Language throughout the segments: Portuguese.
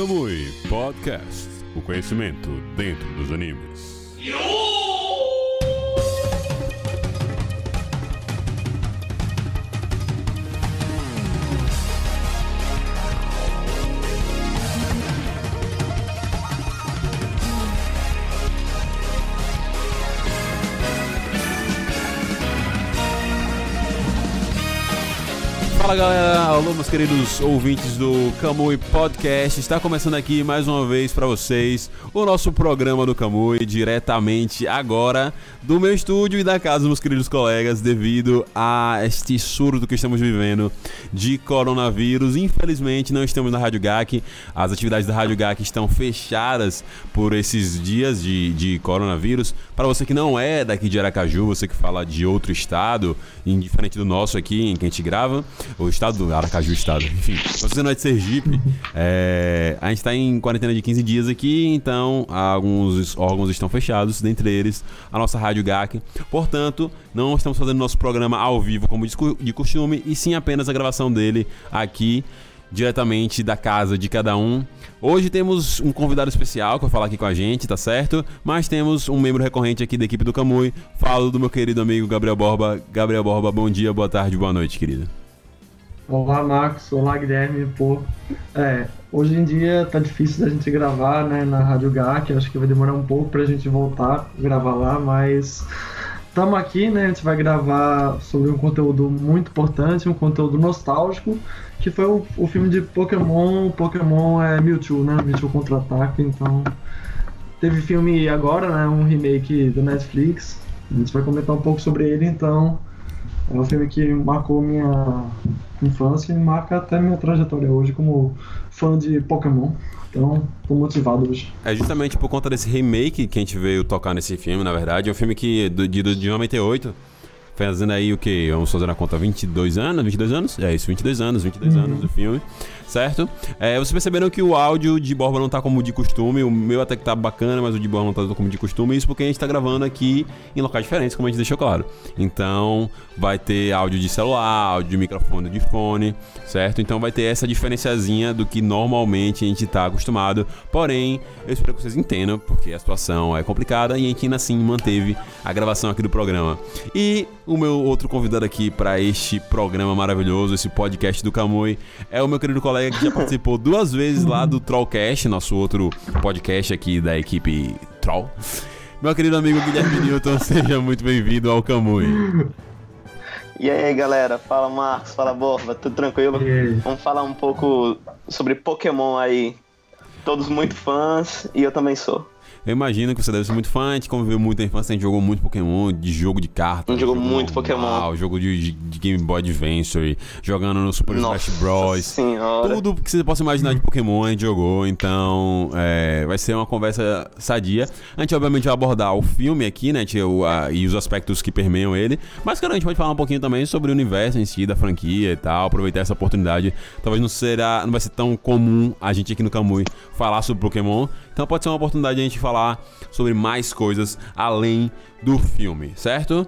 Kamui Podcast. O conhecimento dentro dos animes. Fala galera, alô meus queridos ouvintes do Kamui Podcast. Está começando aqui mais uma vez para vocês o nosso programa do Kamui, diretamente agora do meu estúdio e da casa dos meus queridos colegas, devido a este surto que estamos vivendo de coronavírus. Infelizmente não estamos na Rádio GAC, as atividades da Rádio GAC estão fechadas por esses dias de, de coronavírus. Para você que não é daqui de Aracaju, você que fala de outro estado, indiferente do nosso aqui em que a gente grava, o estado do Aracaju, estado, enfim. Você não é de Sergipe, é, a gente está em quarentena de 15 dias aqui, então alguns órgãos estão fechados, dentre eles a nossa Rádio GAC. Portanto, não estamos fazendo nosso programa ao vivo como de costume, e sim apenas a gravação dele aqui diretamente da casa de cada um. Hoje temos um convidado especial que vai falar aqui com a gente, tá certo? Mas temos um membro recorrente aqui da equipe do Camui. Falo do meu querido amigo Gabriel Borba. Gabriel Borba, bom dia, boa tarde, boa noite, querido. Olá, Max. Olá, Guilherme. Pô, é, hoje em dia tá difícil da gente gravar, né, na Rádio GAC. Acho que vai demorar um pouco pra gente voltar gravar lá, mas estamos aqui, né? A gente vai gravar sobre um conteúdo muito importante, um conteúdo nostálgico, que foi o, o filme de Pokémon. Pokémon é Mewtwo, né? Mewtwo Contra-Ataque. Então, teve filme agora, né? Um remake da Netflix. A gente vai comentar um pouco sobre ele, então. É um filme que marcou minha infância e marca até minha trajetória hoje como fã de Pokémon. Então, tô motivado hoje. É justamente por conta desse remake que a gente veio tocar nesse filme, na verdade. É um filme que de, de, de 98 fazendo aí o que? Vamos fazer na conta 22 anos? 22 anos? É isso, 22 anos, 22 uhum. anos do filme, certo? É, vocês perceberam que o áudio de Borba não tá como de costume, o meu até que tá bacana, mas o de Borba não tá como de costume, isso porque a gente tá gravando aqui em locais diferentes, como a gente deixou claro. Então, vai ter áudio de celular, áudio de microfone de fone, certo? Então vai ter essa diferenciazinha do que normalmente a gente tá acostumado. Porém, eu espero que vocês entendam, porque a situação é complicada e a gente ainda assim manteve a gravação aqui do programa. E o meu outro convidado aqui para este programa maravilhoso, esse podcast do Camui, é o meu querido colega que já participou duas vezes lá do Trollcast, nosso outro podcast aqui da equipe Troll. Meu querido amigo Guilherme Newton, seja muito bem-vindo ao Camui. E aí, galera? Fala, Marcos. Fala, Borba. Tudo tranquilo? Vamos falar um pouco sobre Pokémon aí. Todos muito fãs e eu também sou. Eu imagino que você deve ser muito fã, a gente conviveu muito na infância, a gente jogou muito Pokémon, de jogo de cartas. A gente jogou muito Pokémon. jogo de, de, Game Boy Advance, jogando no Super Smash Bros. Senhora. Tudo que você possa imaginar de Pokémon a gente jogou, então é, vai ser uma conversa sadia. A gente obviamente vai abordar o filme aqui, né, a, e os aspectos que permeiam ele, mas cara, a gente pode falar um pouquinho também sobre o universo em si, da franquia e tal, aproveitar essa oportunidade. Talvez não será, não vai ser tão comum a gente aqui no Kamui falar sobre Pokémon, então pode ser uma oportunidade de a gente falar sobre mais coisas além do filme, certo?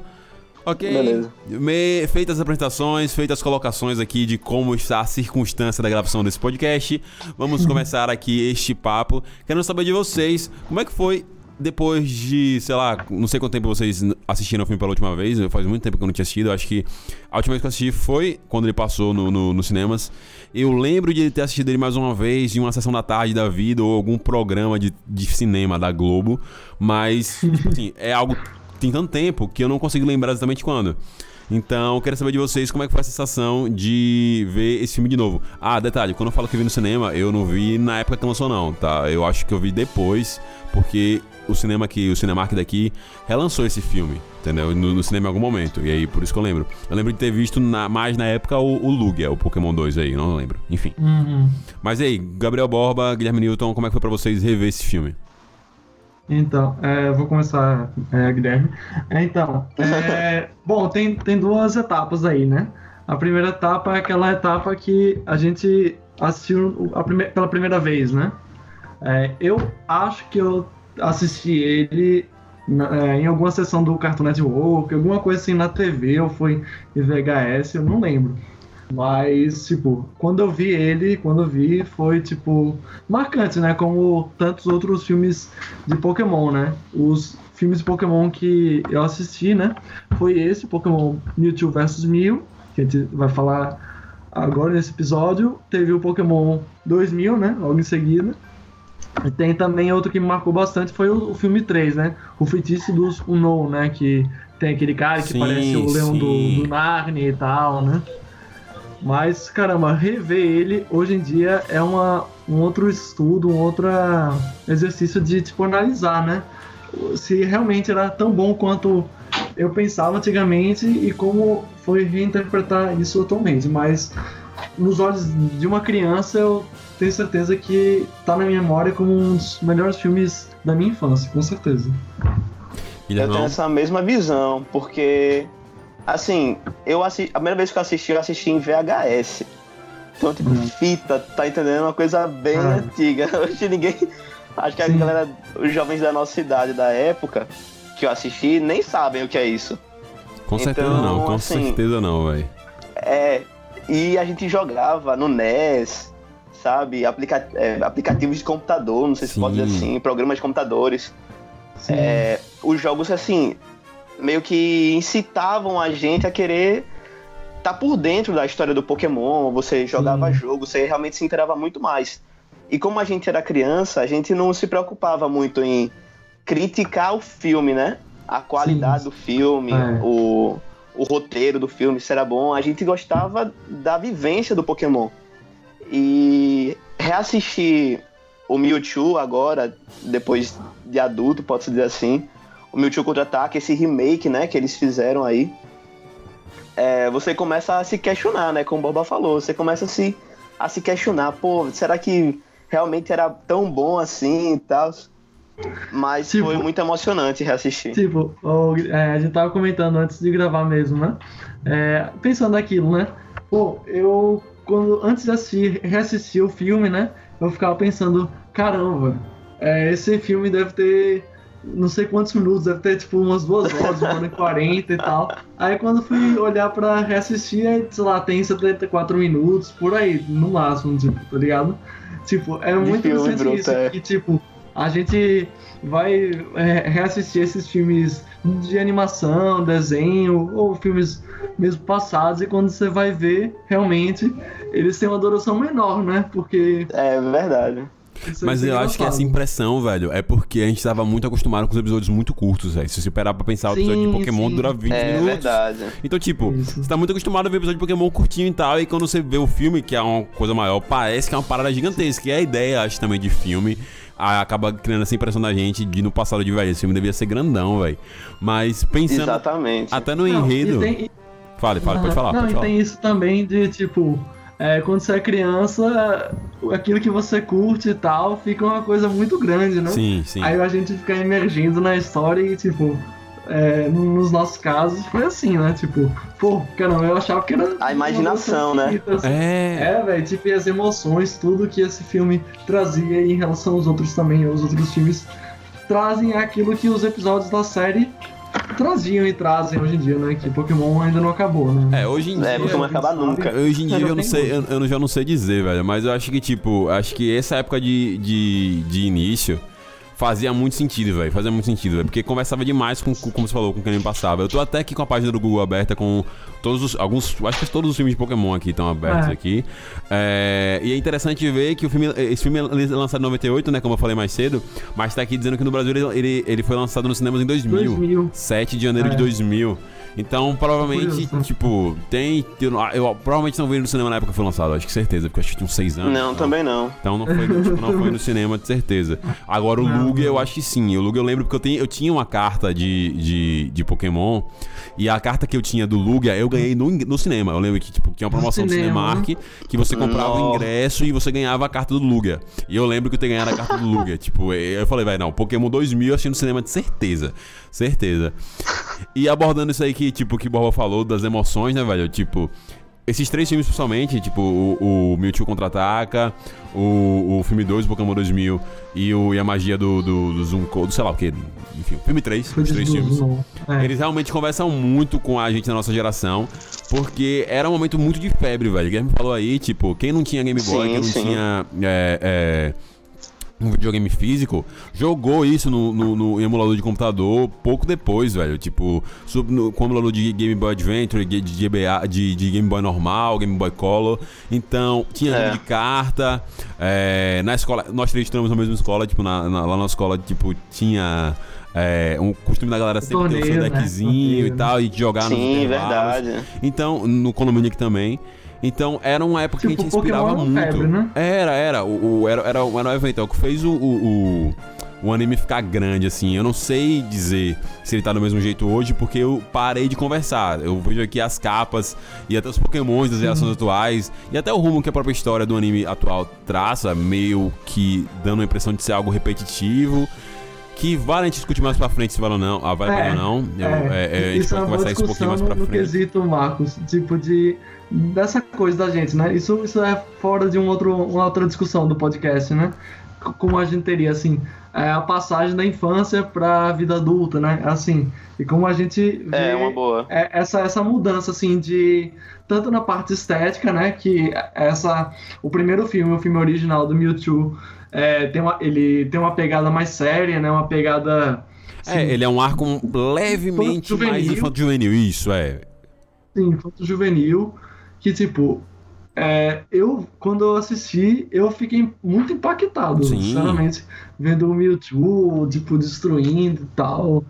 Ok. Beleza. Me, feitas as apresentações, feitas as colocações aqui de como está a circunstância da gravação desse podcast, vamos começar aqui este papo. Quero saber de vocês, como é que foi depois de, sei lá, não sei quanto tempo vocês assistiram o filme pela última vez, faz muito tempo que eu não tinha assistido, acho que a última vez que eu assisti foi quando ele passou no, no, nos cinemas. Eu lembro de ter assistido ele mais uma vez em uma sessão da tarde da vida ou algum programa de, de cinema da Globo, mas, tipo assim, é algo tem tanto tempo que eu não consigo lembrar exatamente quando. Então, quero saber de vocês como é que foi a sensação de ver esse filme de novo. Ah, detalhe, quando eu falo que vi no cinema, eu não vi na época que lançou não, tá? Eu acho que eu vi depois, porque o cinema aqui, o Cinemark daqui, relançou esse filme, entendeu? No, no, cinema em algum momento. E aí, por isso que eu lembro. Eu lembro de ter visto na, mais na época o, o Lugia, o Pokémon 2 aí, não lembro. Enfim. Uhum. Mas aí, Gabriel Borba, Guilherme Newton, como é que foi pra vocês rever esse filme? Então, é, vou começar, é, Guilherme. É, então, é, bom, tem, tem duas etapas aí, né? A primeira etapa é aquela etapa que a gente assistiu a prime pela primeira vez, né? É, eu acho que eu assisti ele é, em alguma sessão do Cartoon Network, alguma coisa assim na TV, ou foi em VHS, eu não lembro. Mas, tipo, quando eu vi ele, quando eu vi, foi, tipo, marcante, né? Como tantos outros filmes de Pokémon, né? Os filmes de Pokémon que eu assisti, né? Foi esse, Pokémon Mewtwo vs Mew, que a gente vai falar agora nesse episódio. Teve o Pokémon 2000, né? Logo em seguida. E tem também outro que me marcou bastante, foi o, o filme 3, né? O Feitiço dos Unknown, né? Que tem aquele cara que sim, parece o leão do, do Narnia e tal, né? Mas, caramba, rever ele hoje em dia é uma, um outro estudo, um outro exercício de tipo, analisar, né? Se realmente era tão bom quanto eu pensava antigamente e como foi reinterpretar isso atualmente. Mas nos olhos de uma criança eu tenho certeza que tá na minha memória como um dos melhores filmes da minha infância, com certeza. Eu tenho essa mesma visão, porque assim, eu assisti, a primeira vez que eu assisti, eu assisti em VHS. Então, tipo, hum. fita, tá entendendo? Uma coisa bem ah. antiga. Hoje ninguém. Acho que Sim. a galera, os jovens da nossa idade, da época, que eu assisti, nem sabem o que é isso. Com então, certeza não, com assim, certeza não, velho. É, e a gente jogava no NES, sabe? Aplica é, aplicativos de computador, não sei se Sim. pode dizer assim, programas de computadores. É, os jogos, assim, meio que incitavam a gente a querer estar tá por dentro da história do Pokémon. Você jogava Sim. jogo, você realmente se inteirava muito mais. E como a gente era criança, a gente não se preocupava muito em criticar o filme, né? A qualidade Sim. do filme, é. o, o roteiro do filme, se era bom. A gente gostava da vivência do Pokémon. E reassistir o Mewtwo agora, depois de adulto, pode-se dizer assim, o Mewtwo Contra-Ataque, esse remake, né, que eles fizeram aí, é, você começa a se questionar, né, como o Boba falou, você começa a se, a se questionar, pô, será que realmente era tão bom assim e tal? Mas tipo, foi muito emocionante reassistir. Tipo, o, é, a gente tava comentando antes de gravar mesmo, né? É, pensando aquilo, né? Pô, eu, quando, antes de assistir, reassistir o filme, né? Eu ficava pensando, caramba, é, esse filme deve ter não sei quantos minutos, deve ter tipo umas duas horas, uma hora e quarenta e tal. Aí quando fui olhar pra reassistir, aí, sei lá, tem 74 minutos, por aí, no máximo, tipo, tá ligado? Tipo, é muito interessante isso, é. que tipo, a gente vai é, reassistir esses filmes de animação, desenho, ou filmes mesmo passados, e quando você vai ver, realmente, eles têm uma duração menor, né? Porque... É verdade. Mas eu acho que essa impressão, velho, é porque a gente tava muito acostumado com os episódios muito curtos, velho. Se você parar pra pensar, o episódio de Pokémon sim. dura 20 é, minutos. É verdade. Então, tipo, Isso. você tá muito acostumado a ver episódio de Pokémon curtinho e tal, e quando você vê o filme, que é uma coisa maior, parece que é uma parada gigantesca. E é a ideia, acho, também de filme acaba criando essa impressão da gente de no passado de, velho, esse filme devia ser grandão, velho. Mas pensando Exatamente. até no enredo... Tem... Fale, fale, pode falar. Não, pode e falar. tem isso também de, tipo é, quando você é criança, aquilo que você curte e tal fica uma coisa muito grande, né? Sim, sim. Aí a gente fica emergindo na história e, tipo, é, nos nossos casos foi assim, né? Tipo, pô, caramba, eu achava que era. A imaginação, né? Assim. É, é velho, tipo, as emoções, tudo que esse filme trazia em relação aos outros também, os outros filmes trazem aquilo que os episódios da série traziam e trazem hoje em dia, né? Que Pokémon ainda não acabou, né? É, hoje em dia. É, Pokémon acabar nunca. Hoje em dia eu não sei, eu, eu já não sei dizer, velho. Mas eu acho que, tipo, acho que essa época de, de, de início fazia muito sentido, velho. Fazia muito sentido, velho. Porque conversava demais com, com, como você falou, com quem me passava. Eu tô até aqui com a página do Google aberta com todos os. Alguns. Acho que todos os filmes de Pokémon aqui estão abertos é. aqui. É, e é interessante ver que o filme. Esse filme é lançado em 98, né? Como eu falei mais cedo. Mas tá aqui dizendo que no Brasil ele, ele foi lançado nos cinemas em 2000. 2000. 7 de janeiro é. de 2000. Então, provavelmente, tipo, tem. Eu, eu, provavelmente não vi no cinema na época que foi lançado, acho que certeza, porque acho que tinha uns 6 anos. Não, então. também não. Então não foi, tipo, não foi no cinema, de certeza. Agora o Lugia, eu acho que sim. O Lugia eu lembro porque eu, tenho, eu tinha uma carta de, de, de Pokémon. E a carta que eu tinha do Lugia, eu ganhei no, no cinema. Eu lembro que tipo, tinha uma promoção do Cinemark que você comprava o ingresso e você ganhava a carta do Lugia. E eu lembro que eu tinha ganhado a carta do Lugia. tipo, eu falei, vai, não, Pokémon 2000 eu achei no cinema de certeza. Certeza. E abordando isso aí que, tipo, que Borba falou das emoções, né, velho? Tipo, esses três filmes, principalmente, tipo, o, o Mewtwo Contra-Ataca, o, o filme 2, o Pokémon 2000 e, o, e a magia do, do, do Zoom Code, sei lá o que, enfim, filme 3, os três filmes. É. Eles realmente conversam muito com a gente na nossa geração, Porque era um momento muito de febre, velho. O Guilherme falou aí, tipo, quem não tinha Game Boy, sim, quem não sim. tinha. É, é, um videogame físico, jogou isso no, no, no, emulador de computador pouco depois, velho. Tipo, sub, no, com o emulador de Game Boy Adventure, de, de, GBA, de, de Game Boy normal, Game Boy Color. Então, tinha é. de carta. É, na escola, nós três estamos na mesma escola, tipo, na, na, lá na escola, tipo, tinha. É, um costume da galera sempre Torneio, ter o seu deckzinho né? e tal, e jogar Sim, nos verdade. Então, no Condominic também. Então era uma época tipo, que a gente inspirava Pokémon muito. Febre, né? Era, era. O, o, era, era, era um evento. É o que fez o, o, o, anime ficar grande, assim. Eu não sei dizer se ele tá do mesmo jeito hoje, porque eu parei de conversar. Eu vejo aqui as capas e até os pokémons das gerações uhum. atuais. E até o rumo que a própria história do anime atual traça, meio que dando a impressão de ser algo repetitivo que vale a gente discutir mais pra frente se vale ou não. Ah, vale é, ou não. Eu, é, é, é, a gente pode é conversar isso um pouquinho mais pra no, frente. No quesito, Marcos, tipo de. Dessa coisa da gente, né? Isso, isso é fora de um outro, uma outra discussão do podcast, né? Como a gente teria, assim, é a passagem da infância pra vida adulta, né? Assim, e como a gente vê é uma boa. É, essa, essa mudança, assim, de. Tanto na parte estética, né? Que essa. O primeiro filme, o filme original do Mewtwo é, tem uma, ele tem uma pegada mais séria, né? Uma pegada. Assim, é, ele é um arco levemente mais infanto-juvenil, isso, é. Sim, infanto-juvenil, que tipo. É, eu, quando eu assisti, eu fiquei muito impactado, Sim. sinceramente, vendo o Mewtwo, tipo, destruindo e tal.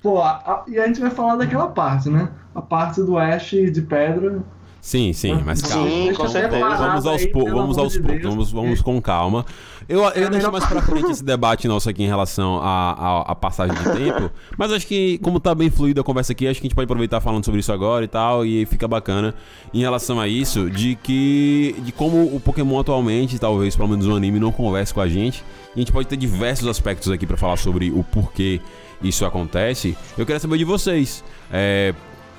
Pô, a, a, e a gente vai falar daquela parte, né? A parte do Ash de pedra, Sim, sim, mas calma. Sim. Vamos aos poucos, vamos aos poucos, vamos, vamos com calma. Eu, eu é deixo mais pra frente esse debate nosso aqui em relação à passagem de tempo, mas acho que, como tá bem fluida a conversa aqui, acho que a gente pode aproveitar falando sobre isso agora e tal, e fica bacana em relação a isso, de que, de como o Pokémon atualmente, talvez pelo menos o anime, não converse com a gente, e a gente pode ter diversos aspectos aqui para falar sobre o porquê isso acontece. Eu queria saber de vocês, é,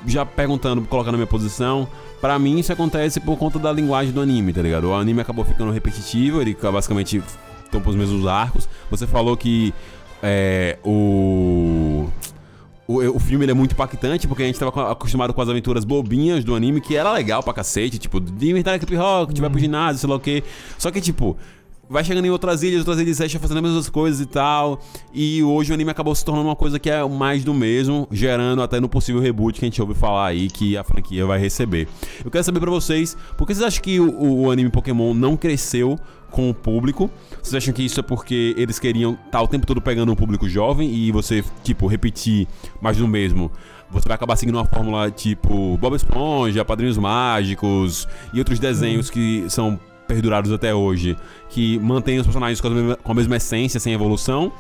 já perguntando, colocando a minha posição, Pra mim, isso acontece por conta da linguagem do anime, tá ligado? O anime acabou ficando repetitivo, ele basicamente estão os mesmos arcos. Você falou que é, o, o, o filme é muito impactante, porque a gente tava acostumado com as aventuras bobinhas do anime, que era legal pra cacete, tipo, de inventar a rock, tiver pro uhum. ginásio, sei lá o quê. Só que, tipo, vai chegando em outras ilhas, outras ilhas fecha fazendo as mesmas coisas e tal. E hoje o anime acabou se tornando uma coisa que é mais do mesmo, gerando até no possível reboot que a gente ouve falar aí que a franquia vai receber. Eu quero saber para vocês, por que vocês acham que o, o, anime Pokémon não cresceu com o público? Vocês acham que isso é porque eles queriam estar tá o tempo todo pegando um público jovem e você, tipo, repetir mais do mesmo? Você vai acabar seguindo uma fórmula tipo Bob Esponja, Padrinhos Mágicos e outros desenhos que são perdurados até hoje, que mantêm os personagens com a mesma, com a mesma essência, sem evolução.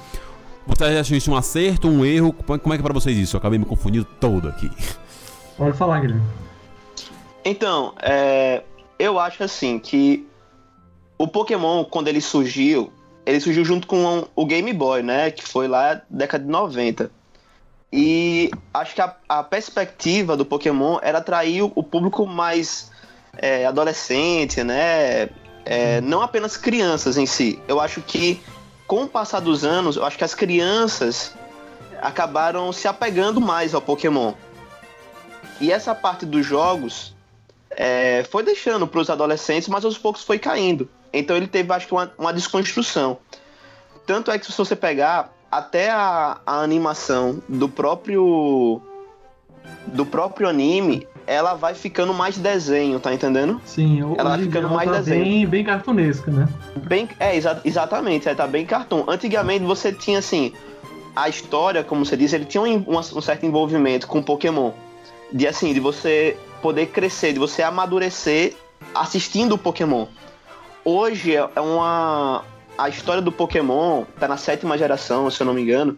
Vocês acham isso um acerto, um erro? Como é que é pra vocês isso? Eu acabei me confundindo todo aqui. Pode falar, Guilherme. Então, é, eu acho assim que o Pokémon, quando ele surgiu, ele surgiu junto com o Game Boy, né? Que foi lá na década de 90. E acho que a, a perspectiva do Pokémon era atrair o, o público mais é, adolescente, né? É, não apenas crianças em si. Eu acho que com o passar dos anos, eu acho que as crianças acabaram se apegando mais ao Pokémon. E essa parte dos jogos é, foi deixando para os adolescentes, mas aos poucos foi caindo. Então ele teve, acho que, uma, uma desconstrução. Tanto é que se você pegar até a, a animação do próprio do próprio anime, ela vai ficando mais desenho, tá entendendo? Sim, ela vai ficando mais tá desenho. Bem, bem cartunesca, né? Bem, é, exa exatamente, é, tá bem cartão. Antigamente você tinha assim, a história, como você disse, ele tinha um, um, um certo envolvimento com Pokémon. De assim, de você poder crescer, de você amadurecer assistindo o Pokémon. Hoje é uma. A história do Pokémon tá na sétima geração, se eu não me engano.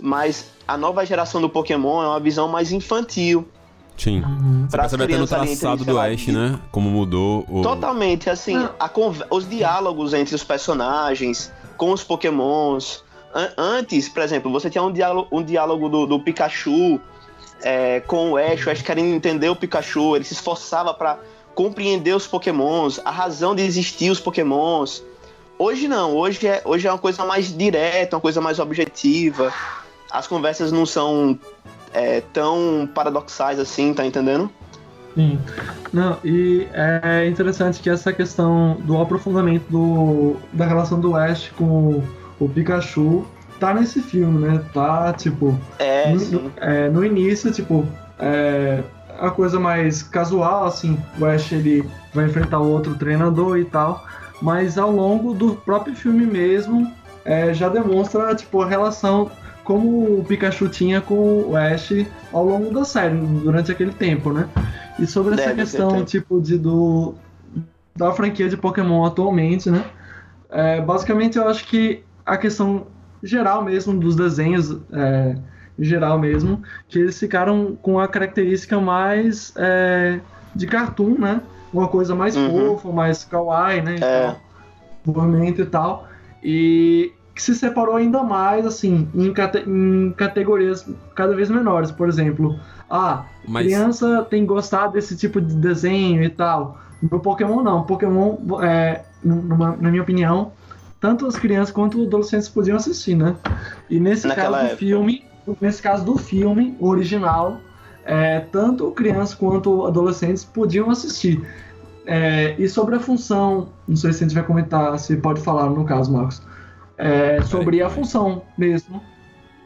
Mas a nova geração do Pokémon é uma visão mais infantil Sim. Uhum. Você percebe até no traçado do Ash, né? Como mudou. O... Totalmente, assim, a, os diálogos entre os personagens, com os pokémons. An antes, por exemplo, você tinha um diálogo, um diálogo do, do Pikachu é, com o Ash, o Ash querendo entender o Pikachu, ele se esforçava para compreender os pokémons, a razão de existir os pokémons. Hoje não, hoje é, hoje é uma coisa mais direta, uma coisa mais objetiva. As conversas não são é, tão paradoxais assim, tá entendendo? Sim. Não, e é interessante que essa questão do aprofundamento do, da relação do Ash com o Pikachu tá nesse filme, né? Tá, tipo. É, no, sim. é, no início, tipo, é a coisa mais casual, assim, o Ash ele vai enfrentar o outro treinador e tal, mas ao longo do próprio filme mesmo, é, já demonstra, tipo, a relação como o Pikachu tinha com o Ash ao longo da série, durante aquele tempo, né? E sobre essa Deve questão, tipo, de, do, da franquia de Pokémon atualmente, né? É, basicamente, eu acho que a questão geral mesmo dos desenhos, é, geral mesmo, que eles ficaram com a característica mais é, de cartoon, né? Uma coisa mais Uhum. fofa, mais kawaii, né? É. tal, movimento e tal. E que se separou ainda mais, assim, em, cate- em categorias cada vez menores. Por exemplo, ah, Mas criança tem gostado desse tipo de desenho e tal. No Pokémon não. Pokémon, é, numa- na minha opinião, tanto as crianças quanto os adolescentes podiam assistir, né? E nesse Naquela caso do época. filme, nesse caso do filme original, é, tanto crianças quanto adolescentes podiam assistir. É, e sobre a função, não sei se a gente vai comentar, se pode falar no caso, Marcos, é, sobre a função mesmo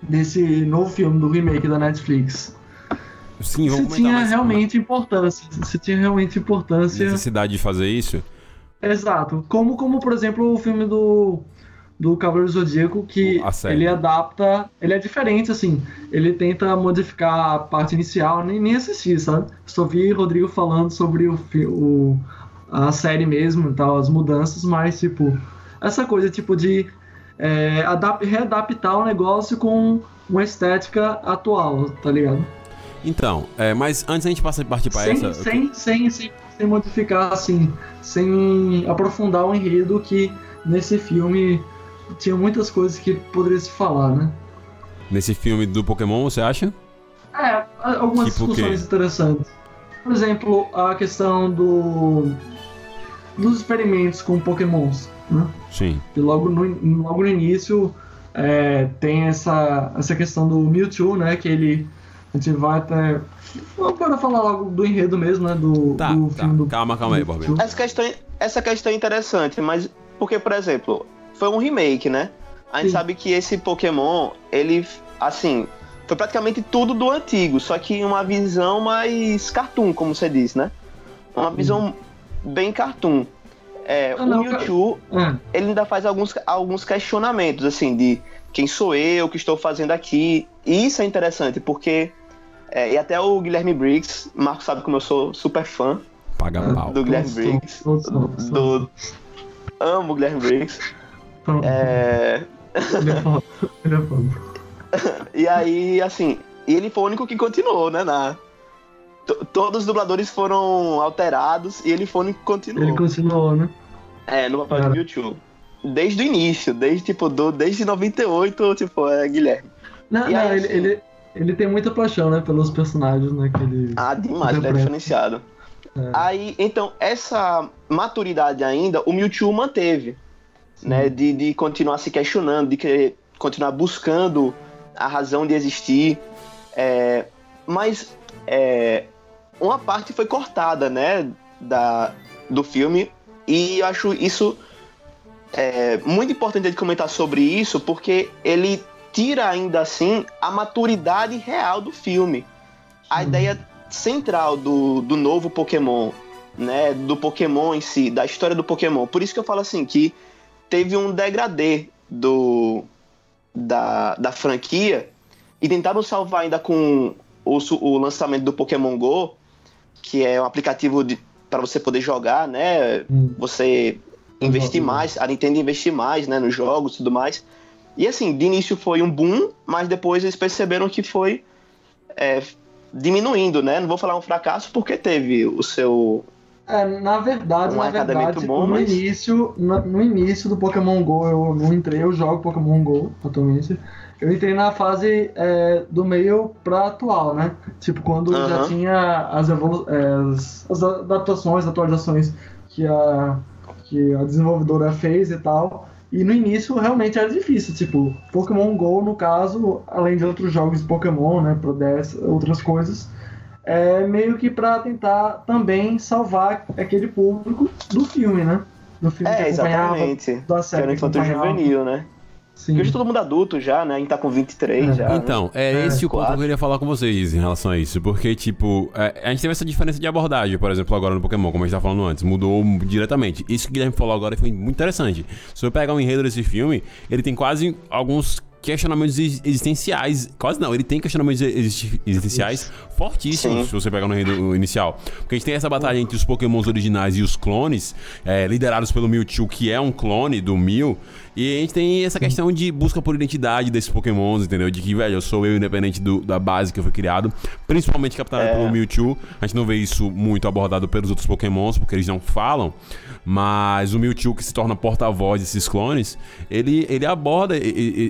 desse novo filme do remake da Netflix sim, se tinha realmente importância, se tinha realmente importância. necessidade de fazer isso. Exato. Como, como por exemplo, o filme do, do Cavaleiro Zodíaco, que ele adapta. Ele é diferente, assim. Ele tenta modificar a parte inicial, nem, nem assisti, sabe? Só vi Rodrigo falando sobre o, o, a série mesmo e tal, as mudanças, mas, tipo, essa coisa, tipo, de é, adap- readaptar o negócio com uma estética atual, tá ligado? Então, é, mas antes a gente passar partir para essa. sem, sem, sem, sem modificar, assim, sem aprofundar o enredo que nesse filme tinha muitas coisas que poderia se falar, né? Nesse filme do Pokémon, você acha? É, algumas Tipo quê? discussões interessantes. Por exemplo, a questão do dos experimentos com pokémons, né? Sim. E logo no, logo no início é, tem essa, essa questão do Mewtwo, né? Que ele. A gente vai até. Bora falar logo do enredo mesmo, né? Do, Tá, do tá. filme do. Calma, calma aí. Mewtwo. Essa questão, essa questão é interessante, mas porque, por exemplo, foi um remake, né? A gente Sim. sabe que esse Pokémon, ele, assim, foi praticamente tudo do antigo, só que uma visão mais cartoon, como você disse, né? Uma visão bem cartoon. É, Ah, o não, Mewtwo, É. ele ainda faz alguns, alguns questionamentos, assim, de quem sou eu, o que estou fazendo aqui. E isso é interessante, porque. é, e até o Guilherme Briggs, Marco sabe como eu sou super fã Paga pau. do Guilherme Todos Briggs. são, todos Do... Amo o Guilherme Briggs. É, Ele é foda. Ele é foda. E aí, assim, e ele foi o único que continuou, né? Na... to- Todos os dubladores foram alterados e ele foi que continuou. Ele continuou, né? É, no papel Cara. do YouTube. Desde o início, desde tipo, do, desde 98, tipo, é Guilherme. Não, E não, aí, ele, assim- ele, ele tem muita paixão, né? Pelos personagens, né? Que ele... Ah, demais, ele é diferenciado. É. Aí, então, essa maturidade ainda, o Mewtwo manteve, né? De, de continuar se questionando, de querer continuar buscando a razão de existir. É, mas é, uma parte foi cortada, né? Da, do filme. E eu acho isso é, muito importante de comentar sobre isso, porque ele tira ainda assim a maturidade real do filme. A ideia central do, do novo Pokémon, né? Do Pokémon em si, da história do Pokémon. Por isso que eu falo assim, que teve um degradê do, da, da franquia e tentaram salvar ainda com o, o lançamento do Pokémon GO, que é um aplicativo para você poder jogar, né? Hum. Você investir Uhum. mais, a Nintendo investir mais, né, nos jogos e tudo mais. E assim, de início foi um boom, mas depois eles perceberam que foi é, diminuindo, né? Não vou falar um fracasso porque teve o seu. É, na verdade, Um na verdade, bom, no, mas- início, no, no início do Pokémon GO, eu não entrei, eu jogo Pokémon GO atualmente. Eu entrei na fase é, do meio pra atual, né? Tipo, quando já tinha as, é, as, as adaptações, atualizações que a, que a desenvolvedora fez e tal. E no início realmente era difícil, tipo, Pokémon GO, no caso, além de outros jogos de Pokémon, né, Pro DS, outras coisas, é meio que para tentar também salvar aquele público do filme, né? Do filme é, que exatamente. Da série que era infantil juvenil, né? Sim. Porque hoje todo mundo adulto já, né? A gente tá com 23 é. já. Né? Então, é, é esse o ponto que eu queria falar com vocês em relação a isso. Porque, tipo, é, a gente teve essa diferença de abordagem, por exemplo, agora no Pokémon, como a gente tava falando antes. Mudou diretamente. Isso que o Guilherme falou agora foi muito interessante. Se eu pegar o enredo desse filme, ele tem quase alguns questionamentos existenciais. Quase não, ele tem questionamentos existenciais fortíssimos, Sim. se você pegar no enredo inicial. Porque a gente tem essa batalha entre os pokémons originais e os clones, é, liderados pelo Mewtwo, que é um clone do Mew. E a gente tem essa questão de busca por identidade desses pokémons, entendeu? De que, velho, eu sou eu independente do, da base que eu fui criado. Principalmente capturado é. pelo Mewtwo. A gente não vê isso muito abordado pelos outros pokémons, porque eles não falam. Mas o Mewtwo, que se torna porta-voz desses clones, ele, ele aborda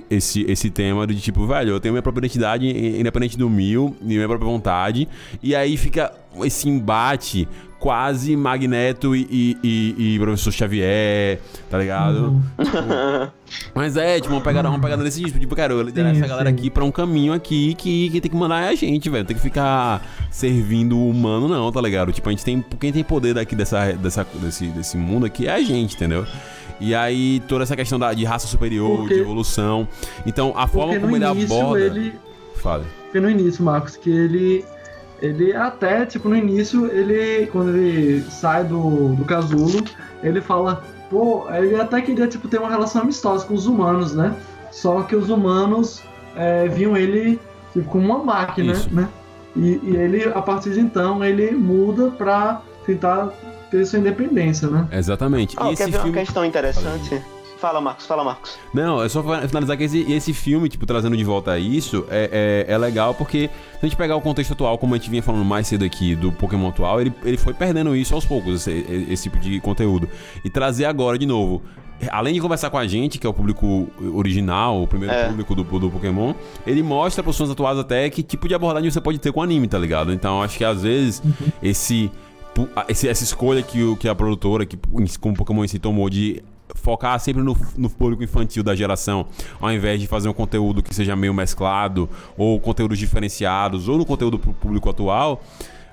esse, esse tema de tipo, velho, eu tenho minha própria identidade independente do Mew e minha própria vontade. E aí fica esse embate quase Magneto e, e, e, Professor Xavier, tá ligado? Uhum. Tipo, mas é, tipo, uma pegada, uma pegada desse tipo, tipo, cara, eu liderar essa galera aqui pra um caminho aqui que, que tem que mandar é a gente, velho. Tem que ficar servindo o humano, não, tá ligado? Tipo, a gente tem. Quem tem poder daqui dessa, dessa, desse, desse mundo aqui é a gente, entendeu? E aí, toda essa questão da, de raça superior, porque, de evolução. Então, a forma como ele aborda. Ele... Fala. Porque no início, Marcos, que ele ele até, tipo, no início, ele, quando ele sai do, do casulo, ele fala, pô, ele até queria, tipo, ter uma relação amistosa com os humanos, né? Só que os humanos é, viam ele, tipo, como uma máquina, Isso. né? E, e, ele, a partir de então, ele muda pra tentar ter sua independência, né? Exatamente. Oh, quer ver filme... uma questão interessante? Fala, Marcos, fala, Marcos. Não, é só finalizar que esse, esse filme, tipo, trazendo de volta isso, é, é, é, legal porque se a gente pegar o contexto atual, como a gente vinha falando mais cedo aqui do Pokémon atual, ele, ele foi perdendo isso aos poucos, esse, esse tipo de conteúdo. E trazer agora de novo além de conversar com a gente, que é o público original, o primeiro é. público do, do Pokémon, ele mostra para os atuais até que tipo de abordagem você pode ter com o anime, tá ligado? Então acho que às vezes uhum. esse, esse, essa escolha que, o, que a produtora, que como o Pokémon em si tomou de focar sempre no, no público infantil da geração, ao invés de fazer um conteúdo que seja meio mesclado, ou conteúdos diferenciados, ou no conteúdo pro público atual,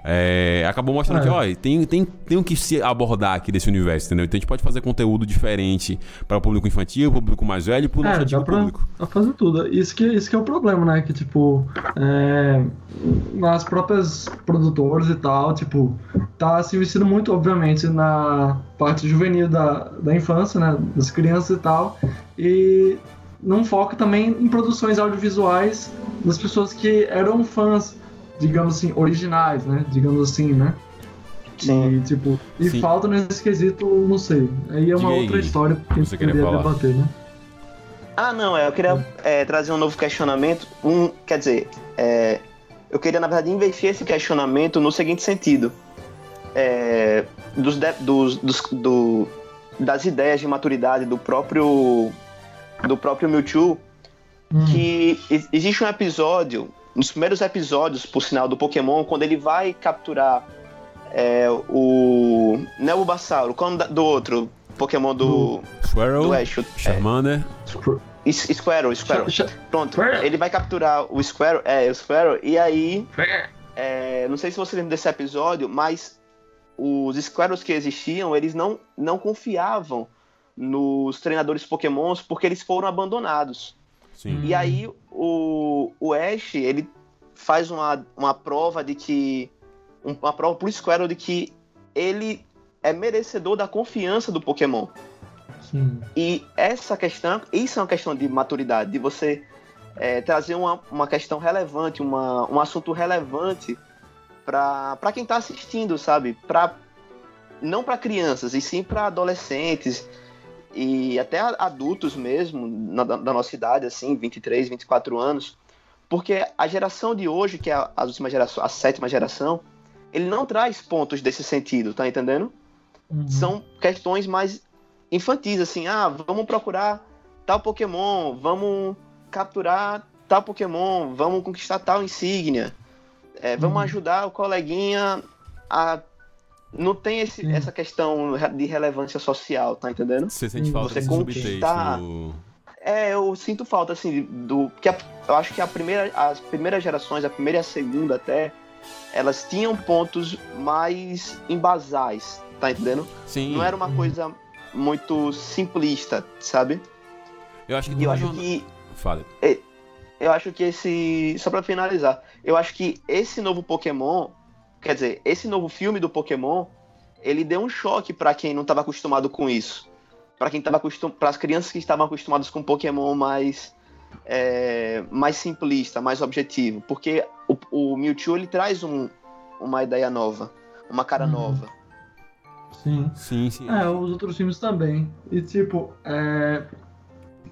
é, acabou mostrando é. que, ó, tem, tem, tem o que se abordar aqui desse universo, entendeu? Então a gente pode fazer conteúdo diferente para o público infantil, o público mais velho e para o é, nosso pra, público. Dá fazer tudo. Isso que, isso que é o problema, né? Que, tipo, é, nas próprias produtoras e tal, tipo, tá se investindo muito, obviamente, na parte juvenil da, da infância, né? Das crianças e tal. E não foca também em produções audiovisuais das pessoas que eram fãs digamos assim, originais, né? Digamos assim, né? Sim. E, tipo, e Sim. falta nesse quesito, não sei. Aí é uma Diga outra aí. história que a gente queria debater, né? Ah, não, é, eu queria é, trazer um novo questionamento. Um, quer dizer, é, eu queria, na verdade, investir esse questionamento no seguinte sentido. É, dos, dos, dos do, das ideias de maturidade do próprio do próprio Mewtwo, hum. que existe um episódio nos primeiros episódios, por sinal, do Pokémon, quando ele vai capturar é, o. Não é o quando do outro Pokémon do. Squirrel, do Ash, Charmander. É, Squirrel, Squirrel. Pronto, ele vai capturar o Squirrel, é, o Squirrel, e aí. É, não sei se você lembra desse episódio, mas os Squirrels que existiam, eles não, não confiavam nos treinadores Pokémons porque eles foram abandonados. Sim. E aí o, o Ash, ele faz uma, uma prova de que. Uma prova pro Squirrel de que ele é merecedor da confiança do Pokémon. Sim. E essa questão, isso é uma questão de maturidade, de você é, trazer uma, uma questão relevante, uma, um assunto relevante para quem está assistindo, sabe? Pra, não para crianças, e sim para adolescentes e até adultos mesmo, na, da nossa idade, assim, 23, 24 anos, porque a geração de hoje, que é a, a última geração, a sétima geração, ele não traz pontos desse sentido, tá entendendo? Uhum. São questões mais infantis, assim, ah, vamos procurar tal Pokémon, vamos capturar tal Pokémon, vamos conquistar tal insígnia, é, vamos uhum. ajudar o coleguinha a não tem esse, essa questão de relevância social, tá entendendo? Você sente falta Você conquistar. É, eu sinto falta, assim, do. Que a, eu acho que a primeira, as primeiras gerações, a primeira e a segunda até, elas tinham pontos mais embasais, tá entendendo? Sim. Não era uma coisa muito simplista, sabe? Eu acho que. Eu acho que. Fala. Eu acho que esse. Só pra finalizar, eu acho que esse novo Pokémon. Quer dizer, esse novo filme do Pokémon, ele deu um choque para quem não estava acostumado com isso. Para quem estava acostumado. Para as crianças que estavam acostumadas com Pokémon mais. É, mais simplista, mais objetivo. Porque o, o Mewtwo ele traz um, uma ideia nova, uma cara Uhum. nova. Sim. Sim, sim. É, os outros filmes também. E tipo, é,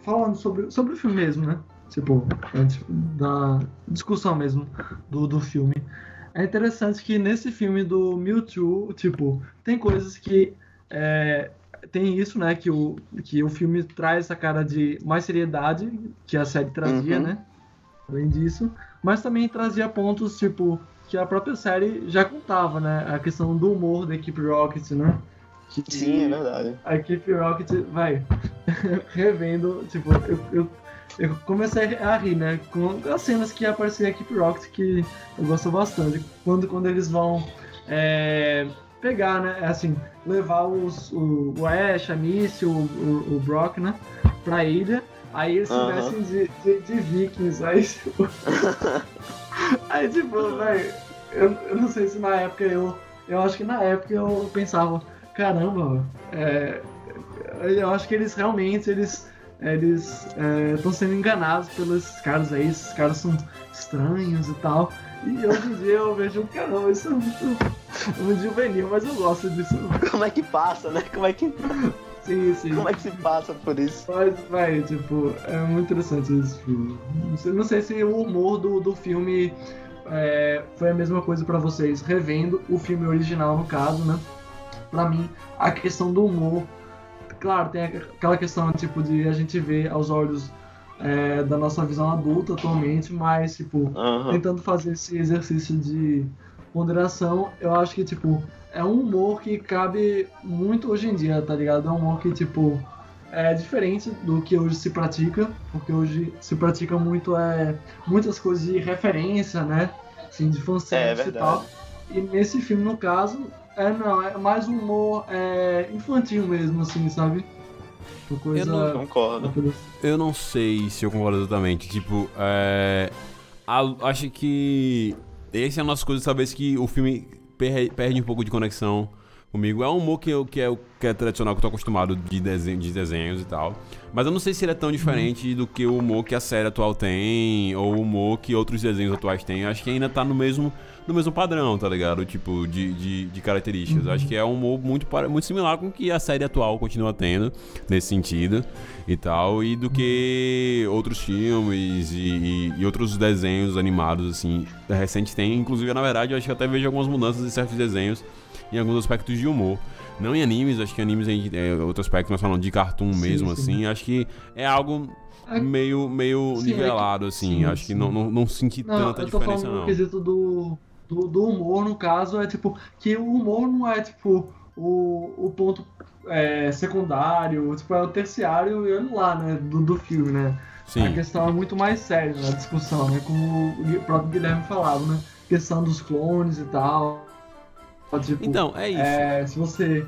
falando sobre, sobre o filme mesmo, né? Tipo, antes da discussão mesmo do, do filme. É interessante que nesse filme do Mewtwo, tipo, tem coisas que. é, tem isso, né? Que o, que o filme traz essa cara de mais seriedade que a série trazia, Uhum. né? Além disso. Mas também trazia pontos, tipo, que a própria série já contava, né? A questão do humor da equipe Rocket, né? Que- Sim, é verdade. a equipe Rocket, vai, revendo, tipo, eu, eu, eu comecei a rir, né, com as cenas que aparecia a equipe Rocket, que eu gosto bastante, quando, quando eles vão é, pegar, né, assim, levar os, o, o Ash, a Misty, o, o, o Brock, né, pra ilha, aí eles se Aham. vestem de, de, de vikings, aí, tipo, aí, tipo, velho, eu, eu não sei se na época eu, eu acho que na época eu pensava, caramba, é, eu acho que eles realmente eles eles estão sendo enganados pelos caras aí, esses caras são estranhos e tal. E hoje em dia eu vejo, caramba, isso é muito, muito juvenil, mas eu gosto disso. Como é que passa, né? Como é que, Sim, sim. como é que se passa por isso? Mas, vai, tipo, é muito interessante esse filme. Não sei, se o humor do, do filme é, foi a mesma coisa pra vocês, revendo o filme original, no caso, né? Pra mim, a questão do humor, claro, tem aquela questão, tipo, de a gente ver aos olhos é, da nossa visão adulta atualmente, mas, tipo, Aham. tentando fazer esse exercício de ponderação, eu acho que, tipo, é um humor que cabe muito hoje em dia, tá ligado? É um humor que, tipo, é diferente do que hoje se pratica, porque hoje se pratica muito, é, muitas coisas de referência, né? Assim, de É fanservice e tal. E nesse filme, no caso, é, não, é mais um humor é, infantil mesmo, assim, sabe? Uma coisa... não- Concordo. coisa- Eu não sei se eu concordo exatamente. Tipo, é. a- acho que. Essa é uma das coisas, talvez, que o filme per- perde um pouco de conexão comigo. É um humor que, eu, que, é, que é tradicional, que eu tô acostumado de, desenho, de desenhos e tal. Mas eu não sei se ele é tão diferente do que o humor que a série atual tem, ou o humor que outros desenhos atuais têm. Eu acho que ainda tá no mesmo, no mesmo padrão, tá ligado? Tipo, de, de, de características. Eu acho que é um humor muito, muito similar com o que a série atual continua tendo, nesse sentido e tal, e do que outros filmes e, e- e outros desenhos animados, assim, recentes têm. Inclusive, na verdade, eu acho que até vejo algumas mudanças em certos desenhos, em alguns aspectos de humor. Não em animes, acho que animes é outro aspecto, mas falando de cartoon Sim, mesmo, sim. assim, acho que é algo É- meio, meio Sim, é que- nivelado, assim. sim, acho que não, não, não senti Não, tanta eu tô diferença, não. quesito do, do, do humor, no caso, é tipo, que o humor não é tipo o, o ponto é, secundário, tipo, é o terciário e olha lá, né, do, do filme, né? A Sim. questão é muito mais séria na discussão, né? Como o próprio Guilherme falava, né? Questão dos clones e tal. Tipo, Então, é isso. é, se você.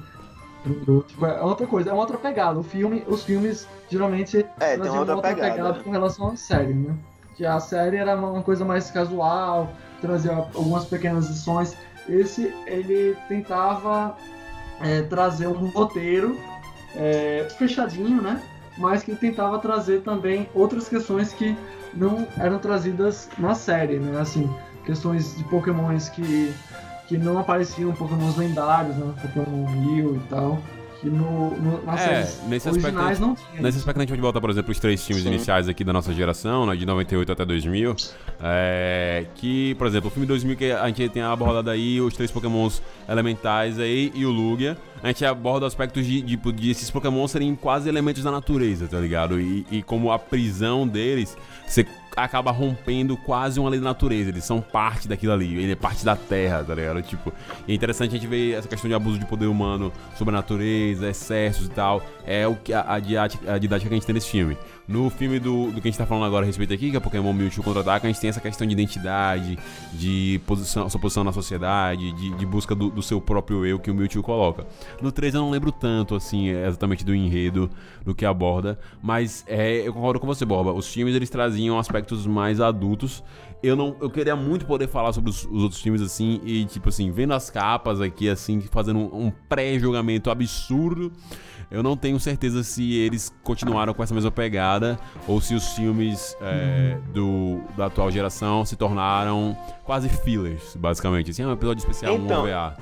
Tipo, é outra coisa, é uma outra pegada. O filme, os filmes geralmente É, tem traziam uma outra pegada. com relação à série, né? Que a série era uma uma coisa mais casual, trazia algumas pequenas lições. Esse, ele tentava é, trazer um roteiro é, fechadinho, né? Mas que tentava trazer também outras questões que não eram trazidas na série, né? Assim, questões de pokémons que, que não apareciam, pokémons lendários, né? Pokémon Rio e tal. Que no, no, nas É, nesse aspecto não tinha. Nesse aspecto, a gente pode voltar, por exemplo, os três times Sim. iniciais aqui da nossa geração, né, de 98 até 2000. é, que, por exemplo, o filme 2000 que a gente tem abordado aí, os três pokémons elementais aí e o Lugia. A gente aborda aspectos de, de, de esses pokémons serem quase elementos da natureza, tá ligado? E, e como a prisão deles ser acaba rompendo quase uma lei da natureza. Eles são parte daquilo ali. Ele é parte da terra, tá ligado? Tipo, é interessante a gente ver essa questão de abuso de poder humano sobre a natureza, excessos e tal. É o que a, a, didática, a didática que a gente tem nesse filme. No filme do, do que a gente tá falando agora a respeito aqui, que é Pokémon Mewtwo Contra-Ataca, a gente tem essa questão de identidade, de posição, sua posição na sociedade, de, de busca do, do, seu próprio eu que o Mewtwo coloca. No 3 eu não lembro tanto, assim, exatamente do enredo, do que aborda, mas é, eu concordo com você, Borba. Os filmes, eles traziam aspectos mais adultos. Eu não, eu queria muito poder falar sobre os, os outros filmes, assim, e, tipo assim, vendo as capas aqui, assim, fazendo um, um pré-julgamento absurdo eu não tenho certeza se eles continuaram com essa mesma pegada ou se os filmes é, do, da atual geração se tornaram quase fillers, basicamente. Assim, é um episódio especial, então, um OVA.